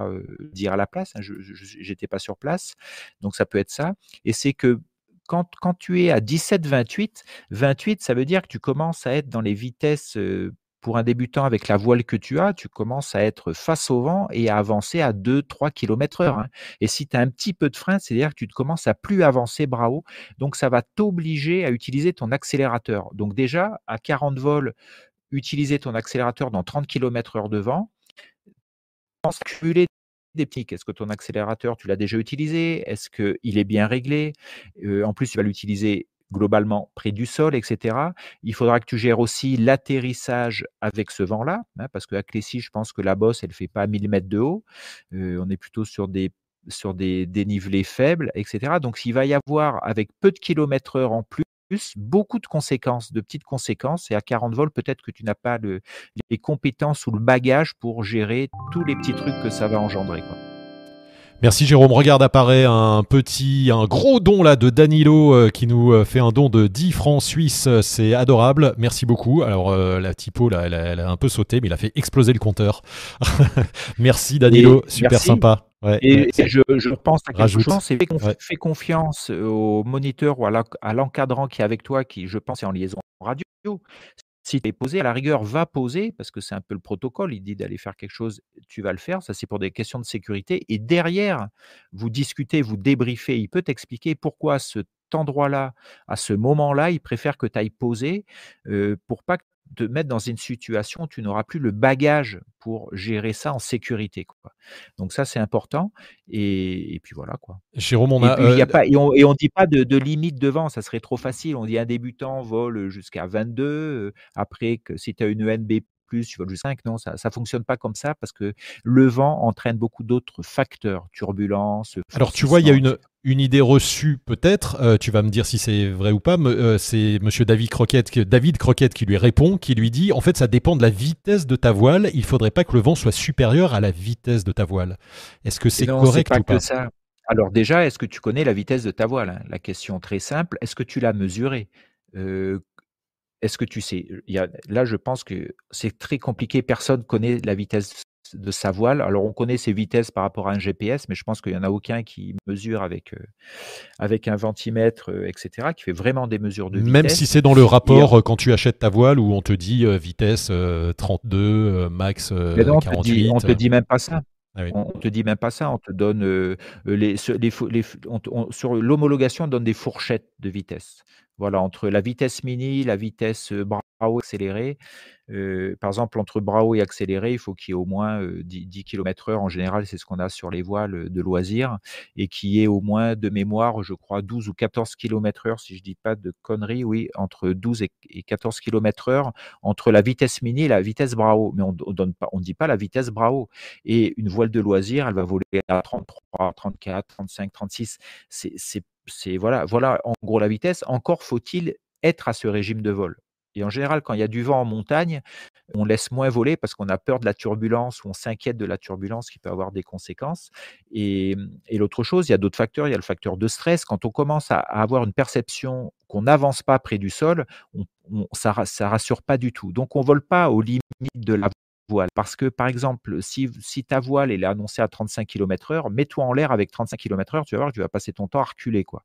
dire à la place, hein, je j'étais pas sur place, donc ça peut être ça et c'est que quand quand tu es à 17-28, 28 ça veut dire que tu commences à être dans les vitesses, pour un débutant avec la voile que tu as, tu commences à être face au vent et à avancer à 2-3 kilomètres heure, hein et si tu as un petit peu de frein, c'est-à-dire que tu te commences à plus avancer bras donc ça va t'obliger à utiliser ton accélérateur. Donc déjà, à 40 vols, utiliser ton accélérateur dans 30 kilomètres heure de vent. Cumuler des petits. Est-ce que ton accélérateur, tu l'as déjà utilisé? Est-ce qu'il est bien réglé? Heu, en plus, tu vas l'utiliser globalement près du sol et cetera. Il faudra que tu gères aussi l'atterrissage avec ce vent-là, hein, parce qu'à Clécy, je pense que la bosse, elle fait pas 1000 mètres de haut. Heu, on est plutôt sur des sur des dénivelés faibles et cetera. Donc s'il va y avoir avec peu de kilomètres heure en plus, beaucoup de conséquences, de petites conséquences et à 40 vols, peut-être que tu n'as pas le les compétences ou le bagage pour gérer tous les petits trucs que ça va engendrer. Merci Jérôme. Regarde, apparaît un petit, un gros don là de Danilo euh, qui nous euh, fait un don de 10 francs suisses. C'est adorable. Merci beaucoup. Alors euh, la typo là, elle, a- elle a un peu sauté, mais il a fait exploser le compteur. merci Danilo, Et super merci. sympa. Ouais, Et, ouais. et je, je pense à quelque Rajoute. chose, c'est fais, conf- Ouais. fais confiance au moniteur ou à l'encadrant qui est avec toi, qui je pense est en liaison radio. Si tu es posé, à la rigueur, va poser, parce que c'est un peu le protocole, il dit d'aller faire quelque chose, tu vas le faire, ça c'est pour des questions de sécurité. Et derrière, vous discutez, vous débriefez, il peut t'expliquer pourquoi à cet endroit-là, à ce moment-là, il préfère que tu ailles poser euh, pour pas te mettre dans une situation où tu n'auras plus le bagage pour gérer ça en sécurité. Quoi. Donc ça, c'est important. Et, et puis voilà. quoi. Jérôme, on Et a. puis, il y a pas, et on et on dit pas de, de limite devant, ça serait trop facile. On dit un débutant vole jusqu'à 22. euh, après, que si tu as une ENB, tu voles jusqu'à 5. Non, ça ne fonctionne pas comme ça parce que le vent entraîne beaucoup d'autres facteurs, turbulence, Alors tu vois, il y a une. Une idée reçue peut-être, euh, tu vas me dire si c'est vrai ou pas, euh, c'est monsieur David Croquette, que- David Croquette qui lui répond, qui lui dit, en fait ça dépend de la vitesse de ta voile, il faudrait pas que le vent soit supérieur à la vitesse de ta voile. Est-ce que c'est correct pas ou que pas? ça. Alors déjà, est-ce que tu connais la vitesse de ta voile hein? La question très simple, est-ce que tu l'as mesurée? Euh, Est-ce que tu sais? Il y a, Là, je pense que c'est très compliqué. Personne connaît la vitesse de sa voile. Alors, on connaît ses vitesses par rapport à un GPS, mais je pense qu'il n'y en a aucun qui mesure avec, euh, avec un ventimètre, euh, etc., qui fait vraiment des mesures de Même si vitesse. c'est dans le rapport euh, quand tu achètes ta voile où on te dit euh, vitesse euh, 32, euh, max Mais non, on te dit, 48. on te dit même pas ça. ah oui. On te dit même pas ça. On te donne euh, les, on on- sur l'homologation, on donne des fourchettes de vitesse. Voilà, entre la vitesse mini, la vitesse accélérée. euh, par exemple, entre haut et accéléré, il faut qu'il y ait au moins euh, 10, 10 km heure. En général, c'est ce qu'on a sur les voiles de loisirs et qui est au moins de mémoire, je crois, 12 ou 14 km heure, si je dis pas de conneries. Oui, entre 12 et, et 14 km heure entre la vitesse mini et la vitesse haut. Mais on ne on dit pas la vitesse haut. Et une voile de loisir, elle va voler à 33, 34, 35, 36. C'est, c'est, c'est voilà, voilà en gros la vitesse. Encore faut-il être à ce régime de vol. Et en général, quand il y a du vent en montagne, on laisse moins voler parce qu'on a peur de la turbulence ou on s'inquiète de la turbulence qui peut avoir des conséquences. Et, et l'autre chose, il y a d'autres facteurs. Il y a le facteur de stress. Quand on commence à, avoir une perception qu'on n'avance pas près du sol, ça, ça rassure pas du tout. Donc on vole pas aux limites de la voile. Parce que, par exemple, si, ta voile elle est annoncée à 35 km heure, mets-toi en l'air avec 35 km heure, tu vas voir que tu vas passer ton temps à reculer. Quoi.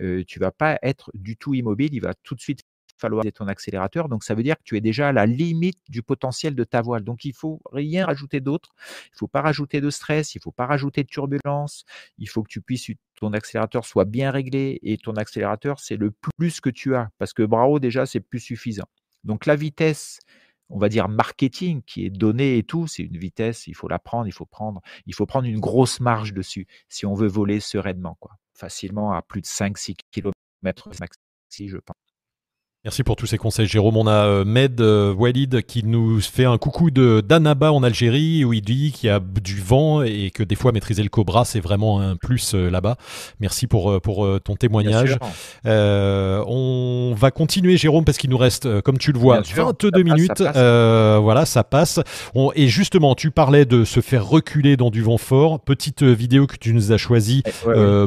Euh, tu vas pas être du tout immobile, il va tout de suite falloir ton accélérateur. Donc, ça veut dire que tu es déjà à la limite du potentiel de ta voile. Donc, il faut rien rajouter d'autre. Il faut pas rajouter de stress, il faut pas rajouter de turbulence. Il faut que tu puisses, ton accélérateur soit bien réglé et ton accélérateur, c'est le plus que tu as. Parce que Bravo, déjà, c'est plus suffisant. Donc, la vitesse, on va dire marketing qui est donnée et tout, c'est une vitesse, il faut la prendre, il faut prendre, il faut prendre une grosse marge dessus si on veut voler sereinement, quoi. Facilement à plus de 5-6 km maxi, je pense. Merci pour tous ces conseils, Jérôme. On a euh, Med euh, Walid qui nous fait un coucou de d'Annaba en Algérie où il dit qu'il y a du vent et que des fois maîtriser le Cobra c'est vraiment un plus euh, là-bas. Merci pour, pour ton témoignage. on va continuer, Jérôme, parce qu'il nous reste, comme tu le vois, 22 minutes. voilà, ça passe. et justement, tu parlais de se faire reculer dans du vent fort. Petite vidéo que tu nous as choisie,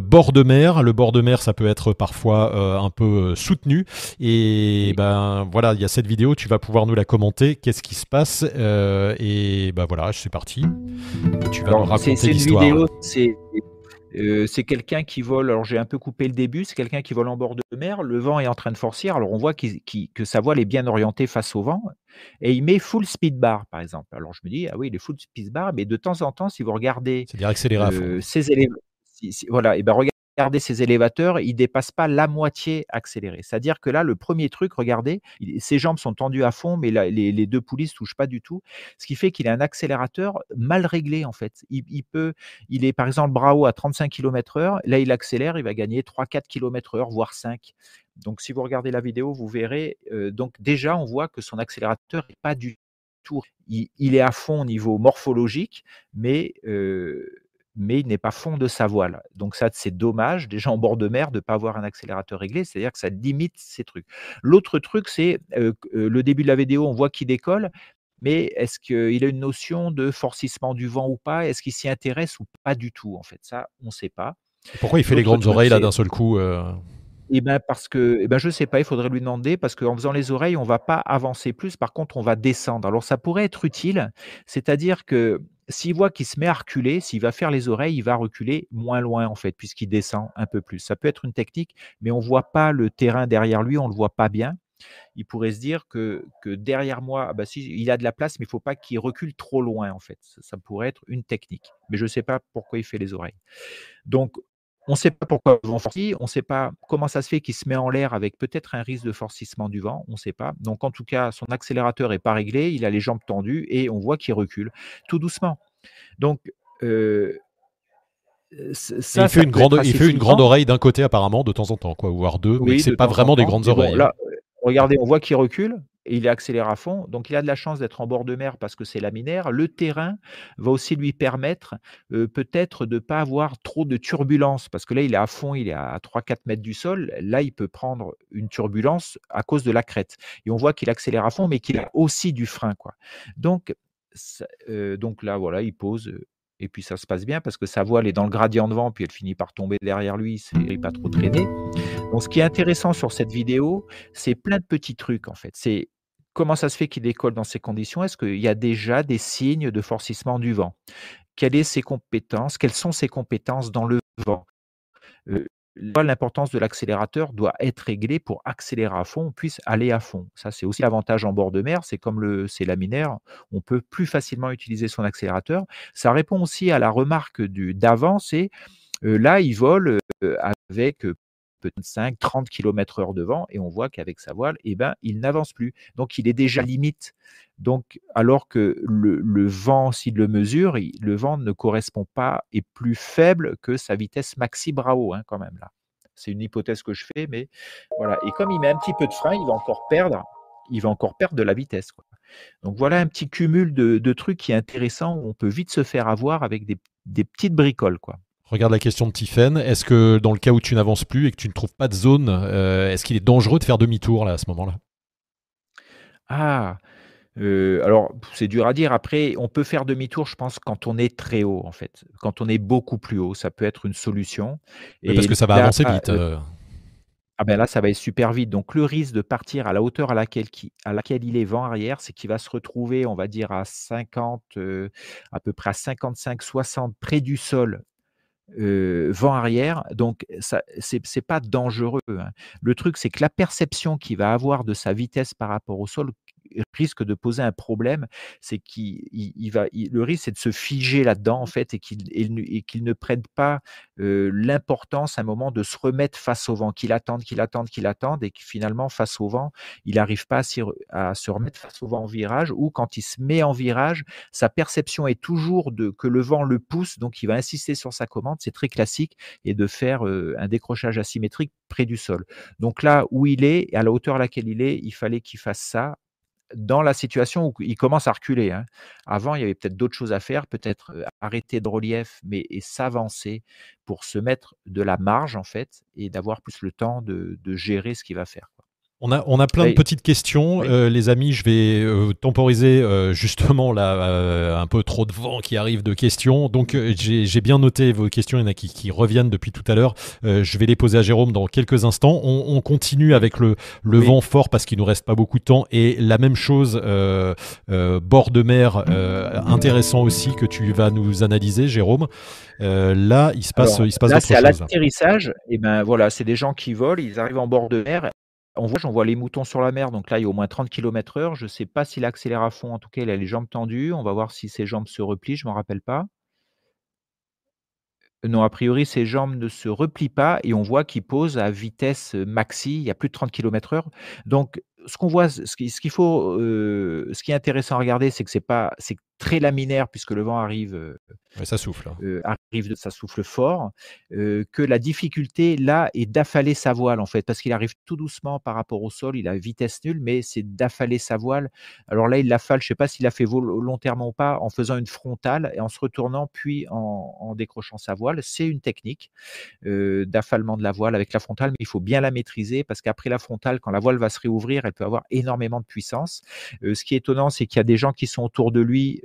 bord de mer. Le bord de mer, ça peut être parfois un peu soutenu et et ben voilà, il y a cette vidéo, tu vas pouvoir nous la commenter. Qu'est-ce qui se passe euh, Et ben voilà, c'est parti. tu vas nous raconter l'histoire. vidéo, c'est euh, c'est quelqu'un qui vole, alors j'ai un peu coupé le début, c'est quelqu'un qui vole en bord de mer, le vent est en train de forcir, alors on voit que sa voile est bien orientée face au vent, et il met full speed bar par exemple. Alors je me dis, ah oui, il est full speed bar, mais de temps en temps, si vous regardez euh, ces éléments, voilà, et ben regardez regardez ces élévateurs, ils dépassent pas la moitié accéléré. C'est-à-dire que là, le premier truc, regardez, ses jambes sont tendues à fond, mais les, deux poulies ne touchent pas du tout. Ce qui fait qu'il a un accélérateur mal réglé, en fait. Il, peut, il est par exemple Bravo à 35 km/h. Là, il accélère, il va gagner 3-4 km/h, voire 5. Donc, si vous regardez la vidéo, vous verrez. Euh, donc, déjà, on voit que son accélérateur n'est pas du tout. Il, est à fond au niveau morphologique, mais euh, mais il n'est pas fond de sa voile. Donc ça, c'est dommage, déjà en bord de mer, de ne pas avoir un accélérateur réglé, c'est-à-dire que ça limite ces trucs. L'autre truc, c'est le début de la vidéo, on voit qu'il décolle, mais est-ce qu'il a une notion de forcissement du vent ou pas? Est-ce qu'il s'y intéresse ou pas du tout En fait, ça, on ne sait pas. Pourquoi il fait les grandes oreilles là d'un seul coup eh ben parce que, eh ben je sais pas, il faudrait lui demander parce qu'en faisant les oreilles, on va pas avancer plus. Par contre, on va descendre. Alors ça pourrait être utile, c'est-à-dire que s'il voit qu'il se met à reculer, s'il va faire les oreilles, il va reculer moins loin en fait, puisqu'il descend un peu plus. Ça peut être une technique, mais on voit pas le terrain derrière lui, on le voit pas bien. Il pourrait se dire que, que derrière moi, ah bah si, il a de la place, mais il faut pas qu'il recule trop loin en fait. Ça, pourrait être une technique, mais je ne sais pas pourquoi il fait les oreilles. Donc on ne sait pas pourquoi le vent forcit, on ne sait pas comment ça se fait qu'il se met en l'air avec peut-être un risque de forcissement du vent, on ne sait pas. Donc en tout cas, son accélérateur n'est pas réglé, il a les jambes tendues et on voit qu'il recule tout doucement. Donc euh, ça, il fait, une, grande, il fait une grande oreille d'un côté apparemment de temps en temps, quoi, voire deux, mais c'est pas vraiment des grandes oreilles. là, regardez, on voit qu'il recule et il accélère à fond. Donc il a de la chance d'être en bord de mer parce que c'est laminaire. Le terrain va aussi lui permettre peut-être de ne pas avoir trop de turbulence parce que là il est à fond, il est à 3-4 mètres du sol. Là il peut prendre une turbulence à cause de la crête. Et on voit qu'il accélère à fond mais qu'il a aussi du frein. Quoi. Donc, donc là voilà, il pose et puis ça se passe bien parce que sa voile est dans le gradient de vent, puis elle finit par tomber derrière lui, c'est pas trop traîné. Donc ce qui est intéressant sur cette vidéo, c'est plein de petits trucs en fait. C'est comment ça se fait qu'il décolle dans ces conditions? Est-ce qu'il y a déjà des signes de forcissement du vent? Quelles sont ses compétences? Quelles sont ses compétences dans le vent? Euh, L'importance de l'accélérateur doit être réglée pour accélérer à fond, on puisse aller à fond. Ça, c'est aussi l'avantage en bord de mer. C'est comme c'est laminaire, on peut plus facilement utiliser son accélérateur. Ça répond aussi à la remarque d'avant, c'est euh, là, il vole euh, avec peut-être 5, 30 km heure de vent, et on voit qu'avec sa voile, eh ben, il n'avance plus. Donc, il est déjà limite. Donc, alors que le, vent, s'il le mesure, le vent ne correspond pas, est plus faible que sa vitesse maxi Bravo, hein, quand même, là. C'est une hypothèse que je fais, mais voilà. Et comme il met un petit peu de frein, il va encore perdre, il va encore perdre de la vitesse. Donc voilà un petit cumul de, trucs qui est intéressant où on peut vite se faire avoir avec des, des petites bricoles, quoi. Regarde la question de Tiffen. Est-ce que dans le cas où tu n'avances plus et que tu ne trouves pas de zone, euh, est-ce qu'il est dangereux de faire demi-tour là à ce moment-là? Ah, euh, alors c'est dur à dire. Après, on peut faire demi-tour, je pense, quand on est très haut en fait. Quand on est beaucoup plus haut, ça peut être une solution. Et parce que ça va avancer vite. Euh. Ah ben là, ça va être super vite. Donc le risque de partir à la hauteur à laquelle, à laquelle il est vent arrière, c'est qu'il va se retrouver, on va dire, à 50, à peu près à 55, 60 près du sol vent arrière, donc ça c'est pas dangereux. Hein. Le truc, c'est que la perception qu'il va avoir de sa vitesse par rapport au sol risque de poser un problème, c'est qu'il va, le risque c'est de se figer là-dedans en fait et qu'il et, qu'il ne prenne pas l'importance à un moment de se remettre face au vent, qu'il attende, qu'il attende, qu'il attende et que finalement face au vent, il n'arrive pas à, se remettre face au vent en virage ou quand il se met en virage, sa perception est toujours de que le vent le pousse, donc il va insister sur sa commande, c'est très classique et de faire un décrochage asymétrique près du sol. Donc là où il est, à la hauteur à laquelle il est, il fallait qu'il fasse ça dans la situation où il commence à reculer. Hein. Avant, il y avait peut-être d'autres choses à faire, peut-être arrêter de relief, mais et s'avancer pour se mettre de la marge en fait et d'avoir plus le temps de gérer ce qu'il va faire. On a, on a plein de petites questions, euh, les amis. Je vais euh, temporiser euh, justement là un peu trop de vent qui arrive de questions. Donc j'ai bien noté vos questions. Il y en a qui, qui reviennent depuis tout à l'heure. je vais les poser à Jérôme dans quelques instants. On, continue avec le, le vent fort parce qu'il nous reste pas beaucoup de temps et la même chose bord de mer intéressant aussi que tu vas nous analyser, Jérôme. là, il se passe, il se passe là, c'est à l'atterrissage. Et ben voilà, c'est des gens qui volent, ils arrivent en bord de mer on voit, les moutons sur la mer, donc là, il y a au moins 30 km heure. Je ne sais pas s'il accélère à fond. En tout cas, il a les jambes tendues. On va voir si ses jambes se replient. Je ne m'en rappelle pas. Non, a priori, ses jambes ne se replient pas et on voit qu'il pose à vitesse maxi. Il y a plus de 30 km heure. Donc, ce qu'on voit, ce qu'il faut, ce qui est intéressant à regarder, c'est que c'est pas, très laminaire puisque le vent arrive. ça souffle. Hein. arrive, ça souffle fort. que la difficulté là est d'affaler sa voile en fait, parce qu'il arrive tout doucement par rapport au sol. Il a vitesse nulle, mais c'est d'affaler sa voile. Alors là, il l'affale. Je sais pas s'il a fait volontairement ou pas, en faisant une frontale et en se retournant puis en, en décrochant sa voile. C'est une technique d'affalement de la voile avec la frontale, mais il faut bien la maîtriser parce qu'après la frontale, quand la voile va se réouvrir, elle peut avoir énormément de puissance. ce qui est étonnant, c'est qu'il y a des gens qui sont autour de lui.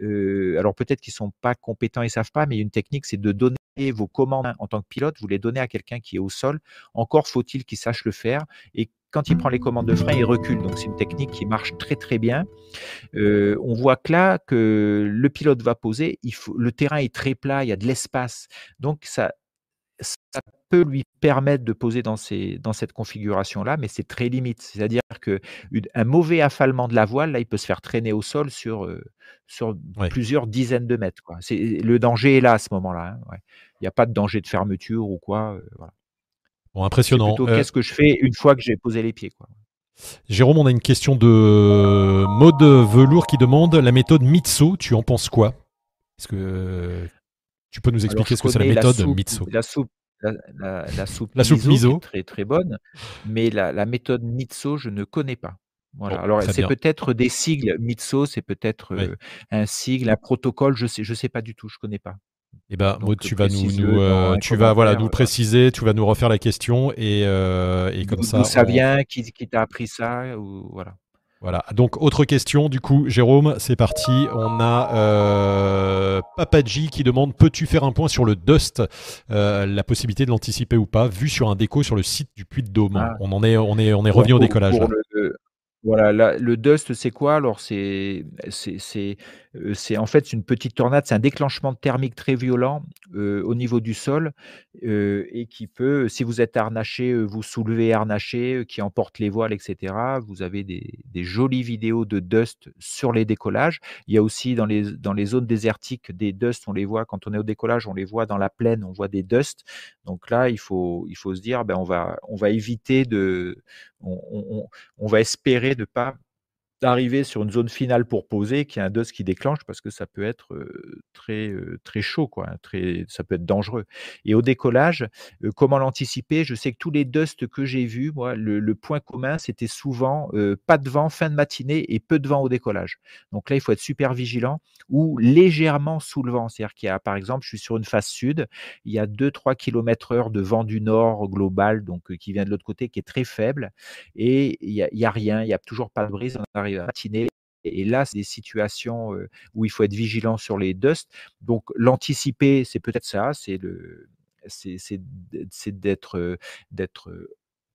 Alors peut-être qu'ils sont pas compétents et savent pas, mais une technique, c'est de donner vos commandes en tant que pilote, vous les donnez à quelqu'un qui est au sol. Encore faut-il qu'il sache le faire. Et quand il prend les commandes de frein, il recule. Donc c'est une technique qui marche très très bien. on voit que là que le pilote va poser, le terrain est très plat, il y a de l'espace. Donc ça peut lui permettre de poser dans, ces, dans cette configuration-là, mais c'est très limite. C'est-à-dire qu'un mauvais affalement de la voile, là, il peut se faire traîner au sol sur, euh, sur plusieurs dizaines de mètres. Quoi. Le danger est là à ce moment-là. Hein, il n'y a pas de danger de fermeture ou quoi. Euh, bon, impressionnant. Euh qu'est-ce que je fais une fois que j'ai posé les pieds. Quoi. Jérôme, on a une question de mode velours qui demande la méthode Mitso. Tu en penses quoi? Est-ce que tu peux nous expliquer ce que c'est la méthode Mitso La soupe, la, soupe, miso, très très bonne, mais la, méthode Mitso, je ne connais pas. Voilà. Alors c'est peut-être des sigles. Mitso, c'est peut-être euh, un sigle, un protocole. Je sais, je sais pas du tout. Je connais pas. Eh ben, Maud, tu vas nous, euh, tu vas voilà nous préciser, tu vas nous refaire la question et, euh, et comme ça. D'où ça vient Qui, qui t'a appris ça ou voilà. Voilà. Donc, autre question, du coup, Jérôme, c'est parti. On a euh, Papadji qui demande Peux-tu faire un point sur le Dust euh, La possibilité de l'anticiper ou pas, vu sur un déco sur le site du Puy de Dôme? Ah. On en est, on est, on est revenu au décollage. voilà, le Dust, c'est quoi? Alors, c'est, c'est, en fait une petite tornade, c'est un déclenchement thermique très violent au niveau du sol et qui peut, si vous êtes harnaché, vous soulevez harnaché, qui emporte les voiles, etc. Vous avez des, jolies vidéos de dust sur les décollages. Il y a aussi dans les, dans les zones désertiques des dust, on les voit quand on est au décollage, on les voit dans la plaine, on voit des dust. Donc là, il faut, il faut se dire, ben on va, on va éviter de, on, on, on va espérer de pas d'arriver sur une zone finale pour poser, qui est un dust qui déclenche parce que ça peut être très très chaud, quoi, hein, très, ça peut être dangereux. Et au décollage, comment l'anticiper? Je sais que tous les dusts que j'ai vus, moi, le, point commun, c'était souvent pas de vent fin de matinée et peu de vent au décollage. Donc là, il faut être super vigilant ou légèrement sous le vent. C'est-à-dire qu'il y a, par exemple, je suis sur une face sud, il y a 2-3 km heure de vent du nord global, donc qui vient de l'autre côté, qui est très faible, et il n'y a, y a rien, il n'y a toujours pas de brise, on arrive matinée. Et là, c'est des situations où il faut être vigilant sur les dusts. Donc, l'anticiper, c'est peut-être ça, c'est le, c'est d'être, d'être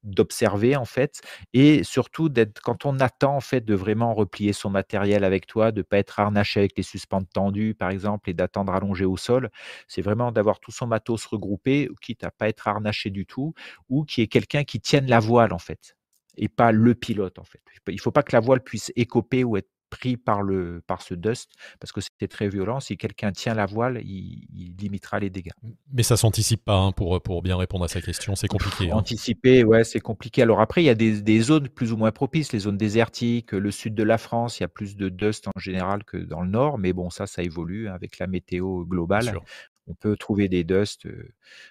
d'observer en fait et surtout d'être quand on attend en fait de vraiment replier son matériel avec toi de pas être harnaché avec les suspentes tendues par exemple et d'attendre allongé au sol c'est vraiment d'avoir tout son matos regroupé quitte à pas être harnaché du tout ou qui est quelqu'un qui tienne la voile en fait et pas le pilote en fait. Il ne faut pas que la voile puisse écoper ou être pris par, le, par ce dust, parce que c'était très violent. Si quelqu'un tient la voile, il, limitera les dégâts. Mais ça s'anticipe pas, hein, pour, pour bien répondre à sa question, c'est compliqué. Hein. Anticiper, ouais, c'est compliqué. Alors après, il y a des, des, zones plus ou moins propices, les zones désertiques, le sud de la France, il y a plus de dust en général que dans le nord, mais bon, ça, ça évolue avec la météo globale. On peut trouver des dusts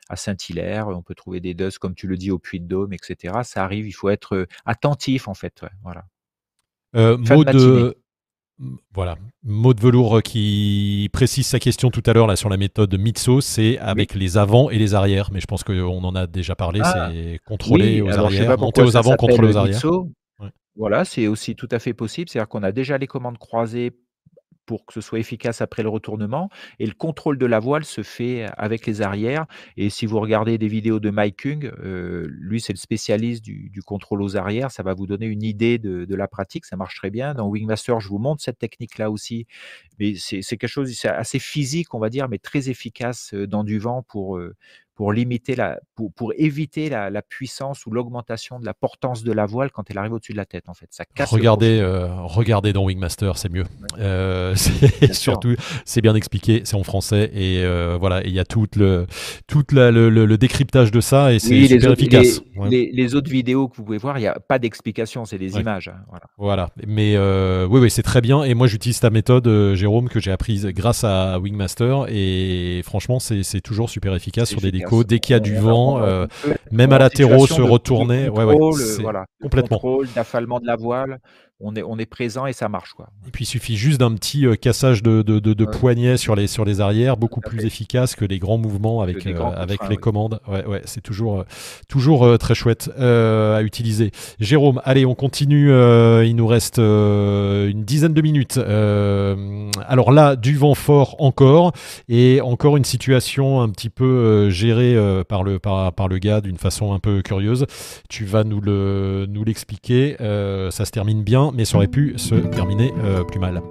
à Saint-Hilaire, on peut trouver des dusts, comme tu le dis, au Puy-de-Dôme, etc. Ça arrive, il faut être attentif, en fait. voilà. Euh, mot de, voilà, mot de velours qui précise sa question tout à l'heure là sur la méthode Mitso, c'est avec les avants et les arrières. Mais je pense qu'on en a déjà parlé, ah, c'est contrôler aux arrières, monter aux avant, contrôler aux arrières. Voilà, c'est aussi tout à fait possible. C'est-à-dire qu'on a déjà les commandes croisées pour que ce soit efficace après le retournement. Et le contrôle de la voile se fait avec les arrières. Et si vous regardez des vidéos de Mike Kung, euh, lui c'est le spécialiste du, contrôle aux arrières, ça va vous donner une idée de, la pratique, ça marche très bien. Dans Wingmaster, je vous montre cette technique-là aussi. Mais c'est quelque chose assez physique, on va dire, mais très efficace euh, dans du vent pour, euh, pour limiter la, pour, pour éviter la, la puissance ou l'augmentation de la portance de la voile quand elle arrive au-dessus de la tête. En fait, ça casse. Regardez, euh, regardez dans Wingmaster, c'est mieux. Euh, surtout, c'est bien expliqué, c'est en français et euh, voilà, il y a tout le, tout le, le, décryptage de ça et c'est super efficace. Les, les, autres vidéos que vous pouvez voir, il n'y a pas d'explication, c'est des images. Hein, voilà. voilà. mais oui, oui, c'est très bien. Et moi, j'utilise ta méthode, Jérôme, que j'ai apprise grâce à Wingmaster et franchement, c'est toujours super efficace sur des dès qu'il y a du vent, euh, même à latéraux, se retourner. ouais, ouais, voilà, complètement. contrôle, d'affalement de la voile on est, on est présent et ça marche. Quoi. Et puis il suffit juste d'un petit euh, cassage de, de, de, poignet sur les, sur les arrières, beaucoup plus efficace que les grands mouvements avec, euh, avec les commandes. Ouais, ouais, c'est toujours, euh, toujours très chouette à utiliser. Jérôme, allez, on continue. il nous reste une dizaine de minutes. alors là, du vent fort encore et encore une situation un petit peu gérée par, le, par, le gars d'une façon un peu curieuse. Tu vas nous l'expliquer. Nous ça se termine bien mais ça aurait pu se terminer euh, plus mal.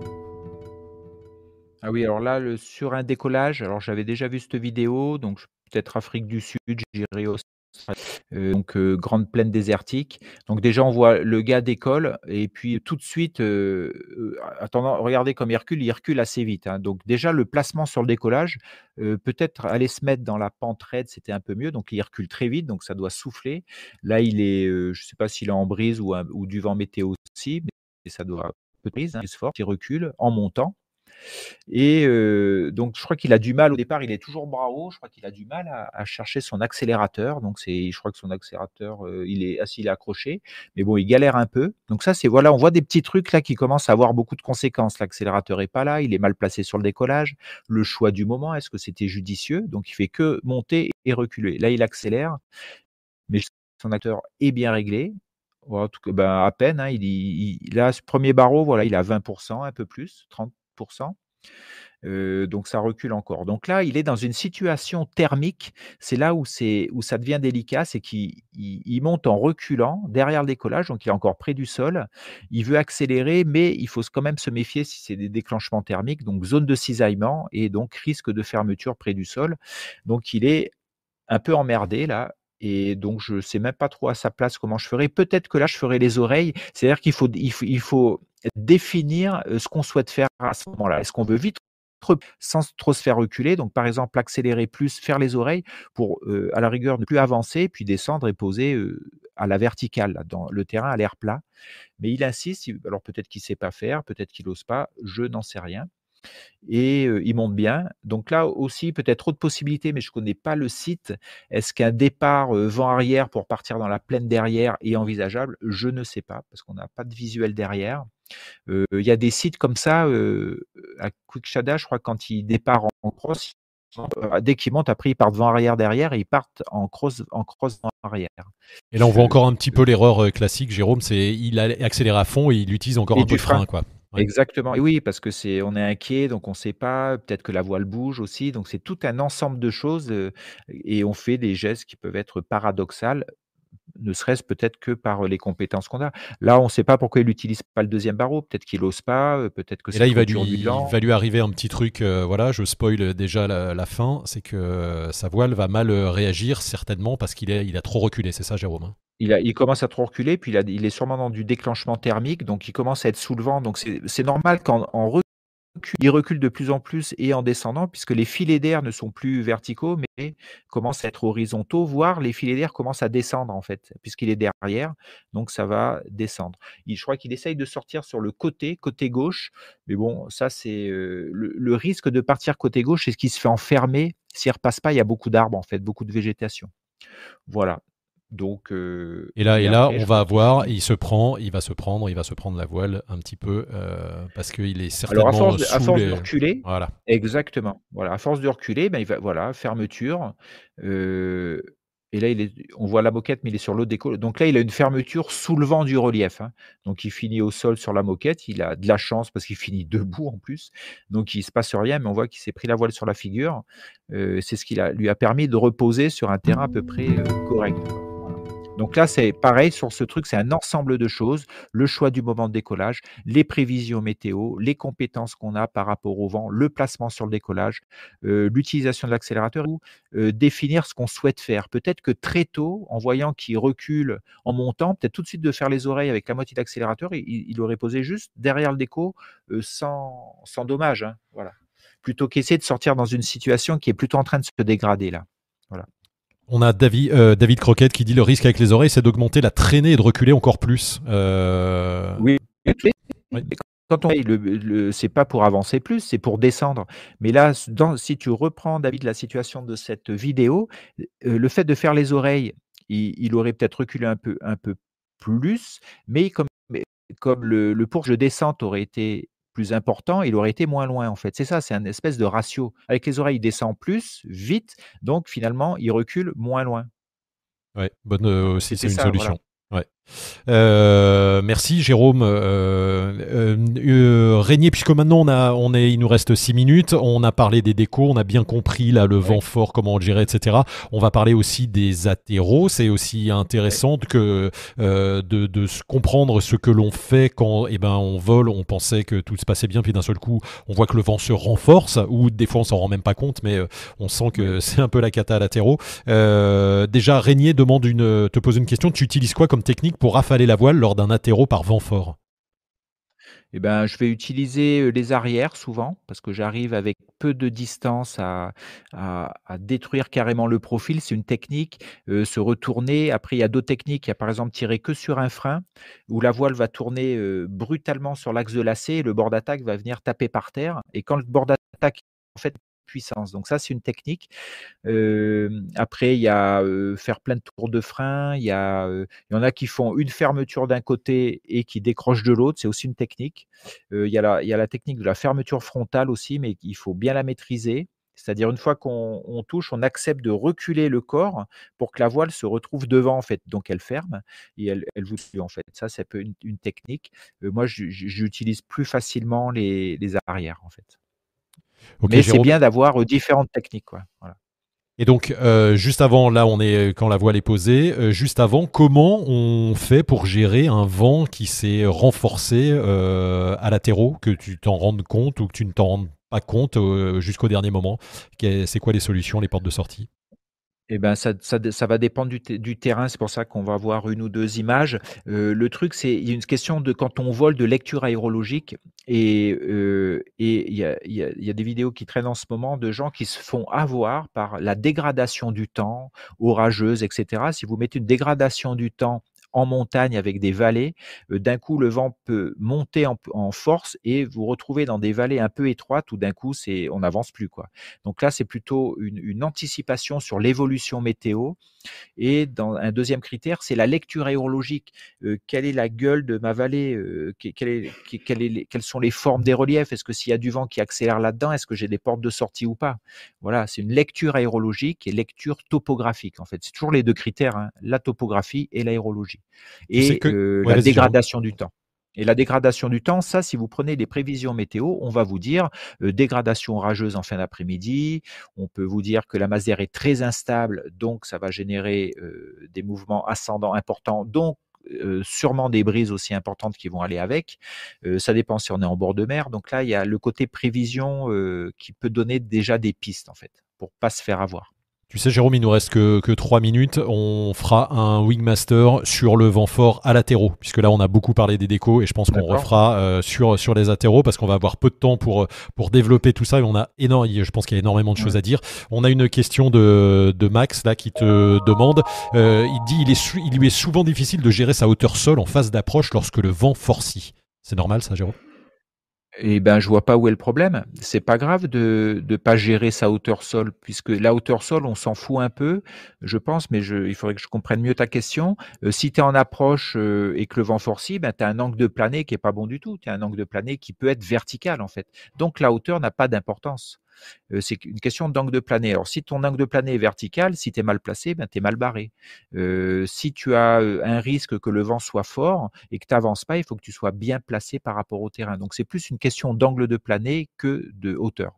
Ah oui, alors là, le, sur un décollage, alors j'avais déjà vu cette vidéo, donc peut-être Afrique du Sud, j'irai aussi. Euh, donc euh, grande plaine désertique. Donc déjà on voit le gars décolle et puis tout de suite, attendant, regardez comme il recule, il recule assez vite. Hein. Donc déjà le placement sur le décollage, peut-être aller se mettre dans la pente raide, c'était un peu mieux. Donc il recule très vite, donc ça doit souffler. Là il est, je ne sais pas s'il est en brise ou, du vent météo aussi, mais ça doit peu de brise, hein, il recule en montant. Et donc, je crois qu'il a du mal au départ, il est toujours haut, je crois qu'il a du mal à, chercher son accélérateur. Donc, c'est, je crois que son accélérateur, il est assis, il est accroché, mais bon, il galère un peu. Donc, ça, c'est voilà, on voit des petits trucs là qui commencent à avoir beaucoup de conséquences. L'accélérateur est pas là, il est mal placé sur le décollage. Le choix du moment, est-ce que c'était judicieux? Donc, il fait que monter et reculer. Là, il accélère, mais son acteur est bien réglé. ben, à peine, hein, il, il, là, ce premier barreau, voilà, il a 20%, un peu plus, 30, donc ça recule encore. Donc là, il est dans une situation thermique. C'est là où, où ça devient délicat, c'est qu'il monte en reculant derrière le décollage, donc il est encore près du sol. Il veut accélérer, mais il faut quand même se méfier si c'est des déclenchements thermiques, donc zone de cisaillement et donc risque de fermeture près du sol. Donc il est un peu emmerdé là. Et donc, je ne sais même pas trop à sa place comment je ferai. Peut-être que là, je ferai les oreilles. C'est-à-dire qu'il faut, il faut, définir ce qu'on souhaite faire à ce moment-là. Est-ce qu'on veut vite sans trop se faire reculer. Donc, par exemple, accélérer plus, faire les oreilles pour, à la rigueur, ne plus avancer, puis descendre et poser à la verticale. dans le terrain à l'air plat. Mais il insiste. Alors, peut-être qu'il ne sait pas faire, peut-être qu'il n'ose pas. Je n'en sais rien et il monte bien. Donc là aussi, peut-être autre possibilité, mais je ne connais pas le site. Est-ce qu'un départ vent arrière pour partir dans la plaine derrière est envisageable? Je ne sais pas, parce qu'on n'a pas de visuel derrière. Il y a des sites comme ça, à Quickshada, je crois, quand ils départent en cross, dès qu'ils montent, après ils partent vent arrière derrière et ils partent en cross, en cross vent arrière. Et là, on voit encore un petit peu l'erreur classique, Jérôme, c'est il accélère à fond et il utilise encore un peu de frein, quoi. Exactement. Et oui, parce que c'est on est inquiet, donc on ne sait pas, peut-être que la voile bouge aussi, donc c'est tout un ensemble de choses, et on fait des gestes qui peuvent être paradoxales ne serait-ce peut-être que par les compétences qu'on a. Là, on ne sait pas pourquoi il n'utilise pas le deuxième barreau. Peut-être qu'il n'ose pas. Peut-être que. Et là, il va, lui, il va lui arriver un petit truc. voilà, je spoil déjà la, fin. C'est que sa voile va mal réagir certainement parce qu'il il a trop reculé. C'est ça, Jérôme. Hein? Il, a, il, commence à trop reculer, puis il, a, il, est sûrement dans du déclenchement thermique, donc il commence à être sous le vent. Donc c'est normal qu'en recul, il recule de plus en plus et en descendant, puisque les filets d'air ne sont plus verticaux, mais commencent à être horizontaux, voire les filets d'air commencent à descendre en fait, puisqu'il est derrière, donc ça va descendre. je crois qu'il essaye de sortir sur le côté, côté gauche, mais bon, ça c'est euh, le, risque de partir côté gauche, c'est ce qui se fait enfermer. S'il ne repasse pas, il y a beaucoup d'arbres en fait, beaucoup de végétation. Voilà. Donc, euh, et là, et, là, on va voir, il se prend, il va se prendre, il va se prendre la voile un petit peu euh, parce qu'il est certainement. Alors à force, de, reculer, voilà. Exactement. Voilà, à force de reculer, ben il va, voilà, fermeture. Euh, et là, il est, on voit la moquette, mais il est sur l'autre déco. Donc là, il a une fermeture soulevant du relief. Hein. Donc il finit au sol sur la moquette. Il a de la chance parce qu'il finit debout en plus. Donc il se passe rien, mais on voit qu'il s'est pris la voile sur la figure. c'est ce qui lui a permis de reposer sur un terrain à peu près correct. Donc là, c'est pareil sur ce truc, c'est un ensemble de choses, le choix du moment de décollage, les prévisions météo, les compétences qu'on a par rapport au vent, le placement sur le décollage, euh, l'utilisation de l'accélérateur ou euh, définir ce qu'on souhaite faire. Peut-être que très tôt, en voyant qu'il recule en montant, peut-être tout de suite de faire les oreilles avec la moitié d'accélérateur, il, aurait posé juste derrière le déco euh, sans, sans dommage. Hein, voilà. Plutôt qu'essayer de sortir dans une situation qui est plutôt en train de se dégrader là. Voilà. On a David, euh, David Croquette qui dit le risque avec les oreilles, c'est d'augmenter la traînée et de reculer encore plus. Euh, oui. Quand on le, le c'est pas pour avancer plus, c'est pour descendre. Mais là, si tu reprends David la situation de cette vidéo, euh, le fait de faire les oreilles, il, aurait peut-être reculé un peu, un peu plus, mais comme, comme le, le pourche de descente aurait été plus important, il aurait été moins loin en fait. C'est ça, c'est un espèce de ratio. Avec les oreilles, il descend plus, vite, donc finalement, il recule moins loin. Ouais, bonne euh, aussi, c'est une solution. Ouais. Euh, merci Jérôme. Euh, euh, Régnier, puisque maintenant on a, on est, il nous reste 6 minutes, on a parlé des décos, on a bien compris là le vent fort, comment on le gérait, etc. On va parler aussi des athéros. C'est aussi intéressant que de, de comprendre ce que l'on fait quand eh ben, on vole, on pensait que tout se passait bien, puis d'un seul coup on voit que le vent se renforce, ou des fois on s'en rend même pas compte, mais on sent que c'est un peu la cata à l'athéro. déjà, Régnier demande une, te pose une question, tu utilises quoi comme technique pour rafaler la voile lors d'un atterro par vent fort eh ben, je vais utiliser les arrières souvent parce que j'arrive avec peu de distance à, détruire carrément le profil. C'est une technique. se retourner. Après, il y a d'autres techniques. Il y a par exemple tirer que sur un frein où la voile va tourner brutalement sur l'axe de lacet et le bord d'attaque va venir taper par terre. Et quand le bord d'attaque en fait puissance. Donc ça, c'est une technique. après, il y a faire plein de tours de frein. Il y, y en a qui font une fermeture d'un côté et qui décrochent de l'autre. C'est aussi une technique. il, y a la, y a la technique de la fermeture frontale aussi, mais il faut bien la maîtriser. C'est-à-dire une fois qu'on touche, on accepte de reculer le corps pour que la voile se retrouve devant en fait. Donc elle ferme et elle, vous tue en fait. Ça, c'est une, une technique. moi, j'utilise plus facilement les, les arrières en fait. Mais c'est bien d'avoir différentes techniques. Quoi. Et donc, euh, juste avant, là, on est quand la voile est posée. Euh, juste avant, comment on fait pour gérer un vent qui s'est renforcé euh, à latéraux, que tu t'en rendes compte ou que tu ne t'en rendes pas compte jusqu'au dernier moment? C'est quoi les solutions, les portes de sortie? Eh ben, ça, ça, ça va dépendre du, du terrain. C'est pour ça qu'on va voir une ou deux images. Euh, le truc, c'est il y a une question de quand on vole de lecture aérologique et euh, et il y a, y, a, y a des vidéos qui traînent en ce moment de gens qui se font avoir par la dégradation du temps, orageuse, etc. Si vous mettez une dégradation du temps en montagne avec des vallées, euh, d'un coup le vent peut monter en, force et vous retrouvez dans des vallées un peu étroites où d'un coup c'est on n'avance plus quoi. Donc là c'est plutôt une, anticipation sur l'évolution météo et dans un deuxième critère c'est la lecture aérologique. Euh, quelle est la gueule de ma vallée? Euh, Quelles sont les formes des reliefs? Est-ce que s'il y a du vent qui accélère là-dedans, est-ce que j'ai des portes de sortie ou pas? Voilà, c'est une lecture aérologique et lecture topographique en fait. C'est toujours les deux critères, hein, la topographie et l'aérologie et la dégradation du temps. Et la dégradation du temps, ça, si vous prenez les prévisions météo, on va vous dire euh, dégradation orageuse en fin d'après-midi. On peut vous dire que la masse d'air est très instable, donc ça va générer euh, des mouvements ascendants importants, donc euh, sûrement des brises aussi importantes qui vont aller avec. ça dépend si on est en bord de mer. Donc là, il y a le côté prévision qui peut donner déjà des pistes en fait pour pas se faire avoir. Tu sais, Jérôme, il nous reste que, que 3 minutes. On fera un Wingmaster sur le vent fort à latéraux, puisque là, on a beaucoup parlé des décos et je pense qu'on refera euh, sur, sur les latéraux parce qu'on va avoir peu de temps pour, pour développer tout ça. Et on a énorme, je pense qu'il y a énormément de choses à dire. On a une question de, de Max là qui te demande. Euh, il dit il, est il lui est souvent difficile de gérer sa hauteur sol en phase d'approche lorsque le vent forcit. C'est normal, ça, Jérôme? Eh ben, je vois pas où est le problème. C'est pas grave de ne pas gérer sa hauteur sol, puisque la hauteur sol, on s'en fout un peu, je pense, mais je, il faudrait que je comprenne mieux ta question. Euh, si tu es en approche euh, et que le vent forcit, ben, tu as un angle de plané qui est pas bon du tout. Tu as un angle de plané qui peut être vertical, en fait. Donc, la hauteur n'a pas d'importance c'est une question d'angle de plané. Alors, si ton angle de plané est vertical, si tu es mal placé, ben, tu es mal barré. si tu as un risque que le vent soit fort et que tu n'avances pas, il faut que tu sois bien placé par rapport au terrain. Donc, c'est plus une question d'angle de plané que de hauteur.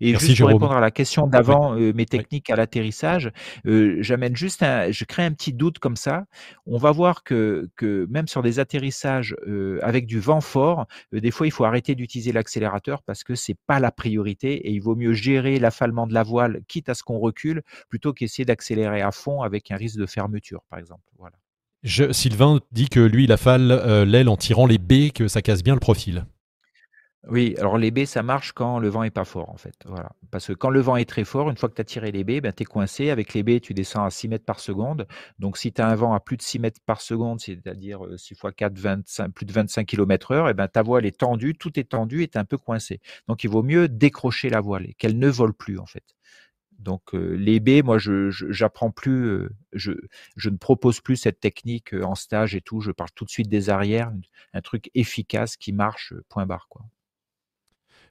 Et juste pour répondre à la question d'avant, euh, mes techniques à l'atterrissage, euh, j'amène juste un, je crée un petit doute comme ça. On va voir que, que même sur des atterrissages euh, avec du vent fort, des fois il faut arrêter d'utiliser l'accélérateur parce que c'est pas la priorité et il vaut mieux gérer l'affalement de la voile, quitte à ce qu'on recule, plutôt qu'essayer d'accélérer à fond avec un risque de fermeture, par exemple. Voilà. Je, Sylvain dit que lui, il affale l'aile en tirant les baies, que ça casse bien le profil. Oui, alors les baies, ça marche quand le vent est pas fort, en fait. Voilà. Parce que quand le vent est très fort, une fois que tu as tiré les baies, ben, tu es coincé. Avec les baies, tu descends à 6 mètres par seconde. Donc, si tu as un vent à plus de 6 mètres par seconde, c'est-à-dire 6 x 4, 25, plus de 25 km heure, et ben, ta voile est tendue, tout est tendu et tu es un peu coincé. Donc, il vaut mieux décrocher la voile qu'elle ne vole plus, en fait. Donc euh, les baies, moi, je j'apprends plus, euh, je, ne propose plus cette technique euh, en stage et tout. Je parle tout de suite des arrières, un truc efficace qui marche, point barre, quoi.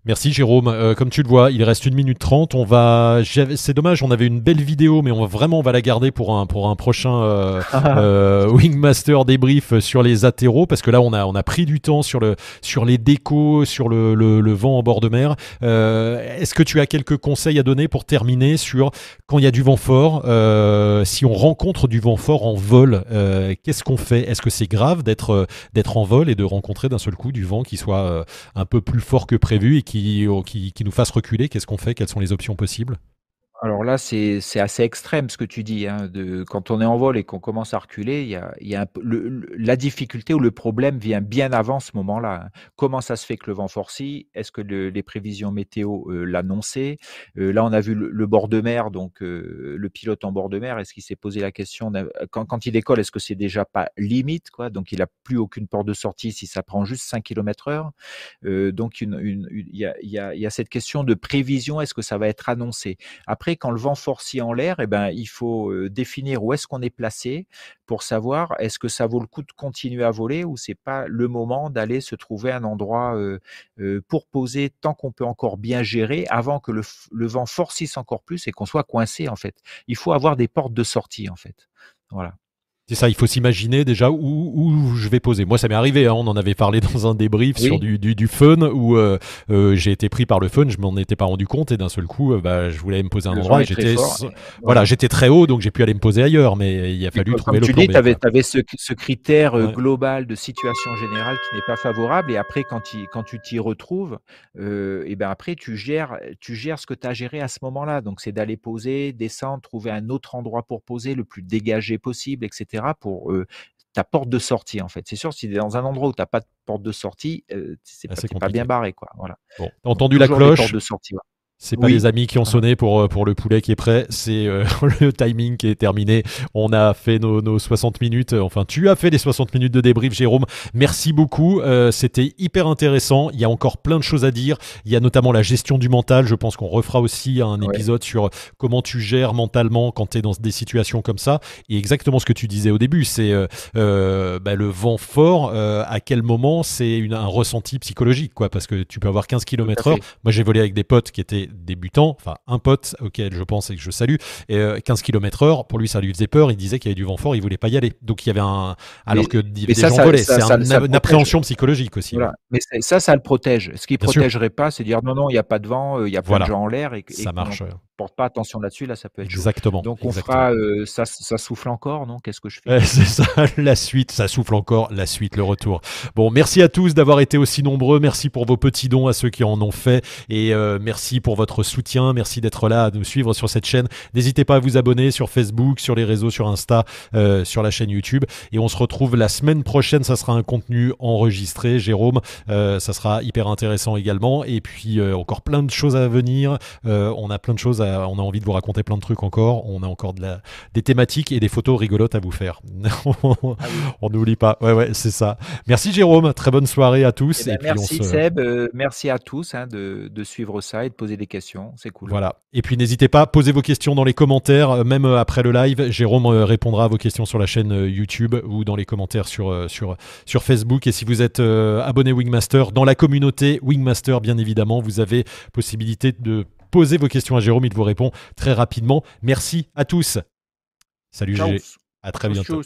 Merci Jérôme. Euh, comme tu le vois, il reste une minute trente. On va, c'est dommage, on avait une belle vidéo, mais on va vraiment on va la garder pour un pour un prochain euh, euh, Wingmaster débrief sur les athéros parce que là on a on a pris du temps sur le sur les décos, sur le, le, vent en bord de mer. Est-ce que tu as quelques conseils à donner pour terminer sur quand il y a du vent fort, si on rencontre du vent fort en vol, qu'est-ce qu'on fait? Est-ce que c'est grave d'être d'être en vol et de rencontrer d'un seul coup du vent qui soit un peu plus fort que prévu et qui, qui, nous fasse reculer Qu'est-ce qu'on fait? Quelles sont les options possibles? Alors là, c'est assez extrême ce que tu dis. Hein, de, quand on est en vol et qu'on commence à reculer, il y a, y a la difficulté ou le problème vient bien avant ce moment-là. Hein. Comment ça se fait que le vent forcit? Est-ce que les prévisions météo euh, l'annonçaient? Euh, Là, on a vu le, bord de mer, donc euh, le pilote en bord de mer. Est-ce qu'il s'est posé la question quand, quand il décolle, est-ce que c'est déjà pas limite quoi? Donc il n'a plus aucune porte de sortie si ça prend juste 5 km/h. donc il une, y, a, y, a, y a cette question de prévision. Est-ce que ça va être annoncé? Après quand le vent forcit en l'air, eh ben, il faut définir où est-ce qu'on est placé pour savoir est-ce que ça vaut le coup de continuer à voler ou c'est pas le moment d'aller se trouver un endroit pour poser tant qu'on peut encore bien gérer avant que le, le vent forcisse encore plus et qu'on soit coincé en fait. Il faut avoir des portes de sortie en fait. Voilà. C'est ça, il faut s'imaginer déjà où, où, je vais poser. Moi, ça m'est arrivé, hein, on en avait parlé dans un débrief sur du, du, du fun où euh, euh, j'ai été pris par le fun, je m'en étais pas rendu compte et d'un seul coup, euh, bah, je voulais me poser un endroit. J'étais, voilà, j'étais très haut, donc j'ai pu aller me poser ailleurs, mais il a fallu trouver le tu dis, Tu avais, avais ce, ce, critère global de situation générale qui n'est pas favorable et après, quand, quand tu t'y retrouves, et ben après, tu gères, tu gères ce que tu as géré à ce moment-là. Donc, c'est d'aller poser, descendre, trouver un autre endroit pour poser, le plus dégagé possible, etc pour ta porte de sortie en fait. C'est sûr, si tu es dans un endroit où tu n'as pas de porte de sortie, c'est ah, pas, bien barré. Quoi. Voilà. Bon, entendu la cloche? De sortie, c'est pas les amis qui ont sonné pour, euh, pour le poulet qui est prêt, c'est euh, le timing qui est terminé. On a fait nos, nos, 60 minutes, enfin tu as fait les 60 minutes de débrief Jérôme. Merci beaucoup, euh, c'était hyper intéressant. Il y a encore plein de choses à dire. Il y a notamment la gestion du mental. Je pense qu'on refera aussi un épisode sur comment tu gères mentalement quand tu es dans des situations comme ça. Et exactement ce que tu disais au début, c'est bah, le vent fort, à quel moment c'est un ressenti psychologique, quoi, parce que tu peux avoir 15 km heure. Moi j'ai volé avec des potes qui étaient débutant, enfin un pote auquel je pense et que je salue, et, 15 km heure, pour lui ça lui faisait peur, il disait qu'il y avait du vent fort, il voulait pas y aller. Donc il y avait un... Alors que des gens volaient, c'est une appréhension psychologique aussi. Mais ça, ça le protège. Ce qui ne protégerait pas, c'est dire non, non, il n'y a pas de vent, il y a plein de gens en l'air. Et, ça marche porte pas attention là-dessus, là, ça peut être Exactement. Donc on fera, euh, ça, ça, souffle encore, non? Qu'est-ce que je fais? C'est ça, la suite, ça souffle encore, la suite, le retour. Bon, merci à tous d'avoir été aussi nombreux, merci pour vos petits dons à ceux qui en ont fait, et euh, merci pour votre soutien, merci d'être là, à nous suivre sur cette chaîne. N'hésitez pas à vous abonner sur Facebook, sur les réseaux, sur Insta, euh, sur la chaîne YouTube, et on se retrouve la semaine prochaine, ça sera un contenu enregistré, Jérôme, ça sera hyper intéressant également, et puis encore plein de choses à venir, on a plein de choses à on a envie de vous raconter plein de trucs encore. On a encore de la, des thématiques et des photos rigolotes à vous faire. Ah on n'oublie pas. Ouais, ouais, c'est ça. Merci Jérôme. Très bonne soirée à tous. Eh ben, merci Seb. Euh, merci à tous hein, de, suivre ça et de poser des questions. C'est cool. Voilà. Et puis n'hésitez pas, posez vos questions dans les commentaires, euh, même euh, après le live. Jérôme répondra à vos questions sur la chaîne YouTube ou dans les commentaires sur, sur, sur Facebook. Et si vous êtes abonné Wingmaster, dans la communauté Wingmaster, bien évidemment, vous avez possibilité de Posez vos questions à Jérôme, il vous répond très rapidement. Merci à tous. Salut Gégé. À très bientôt.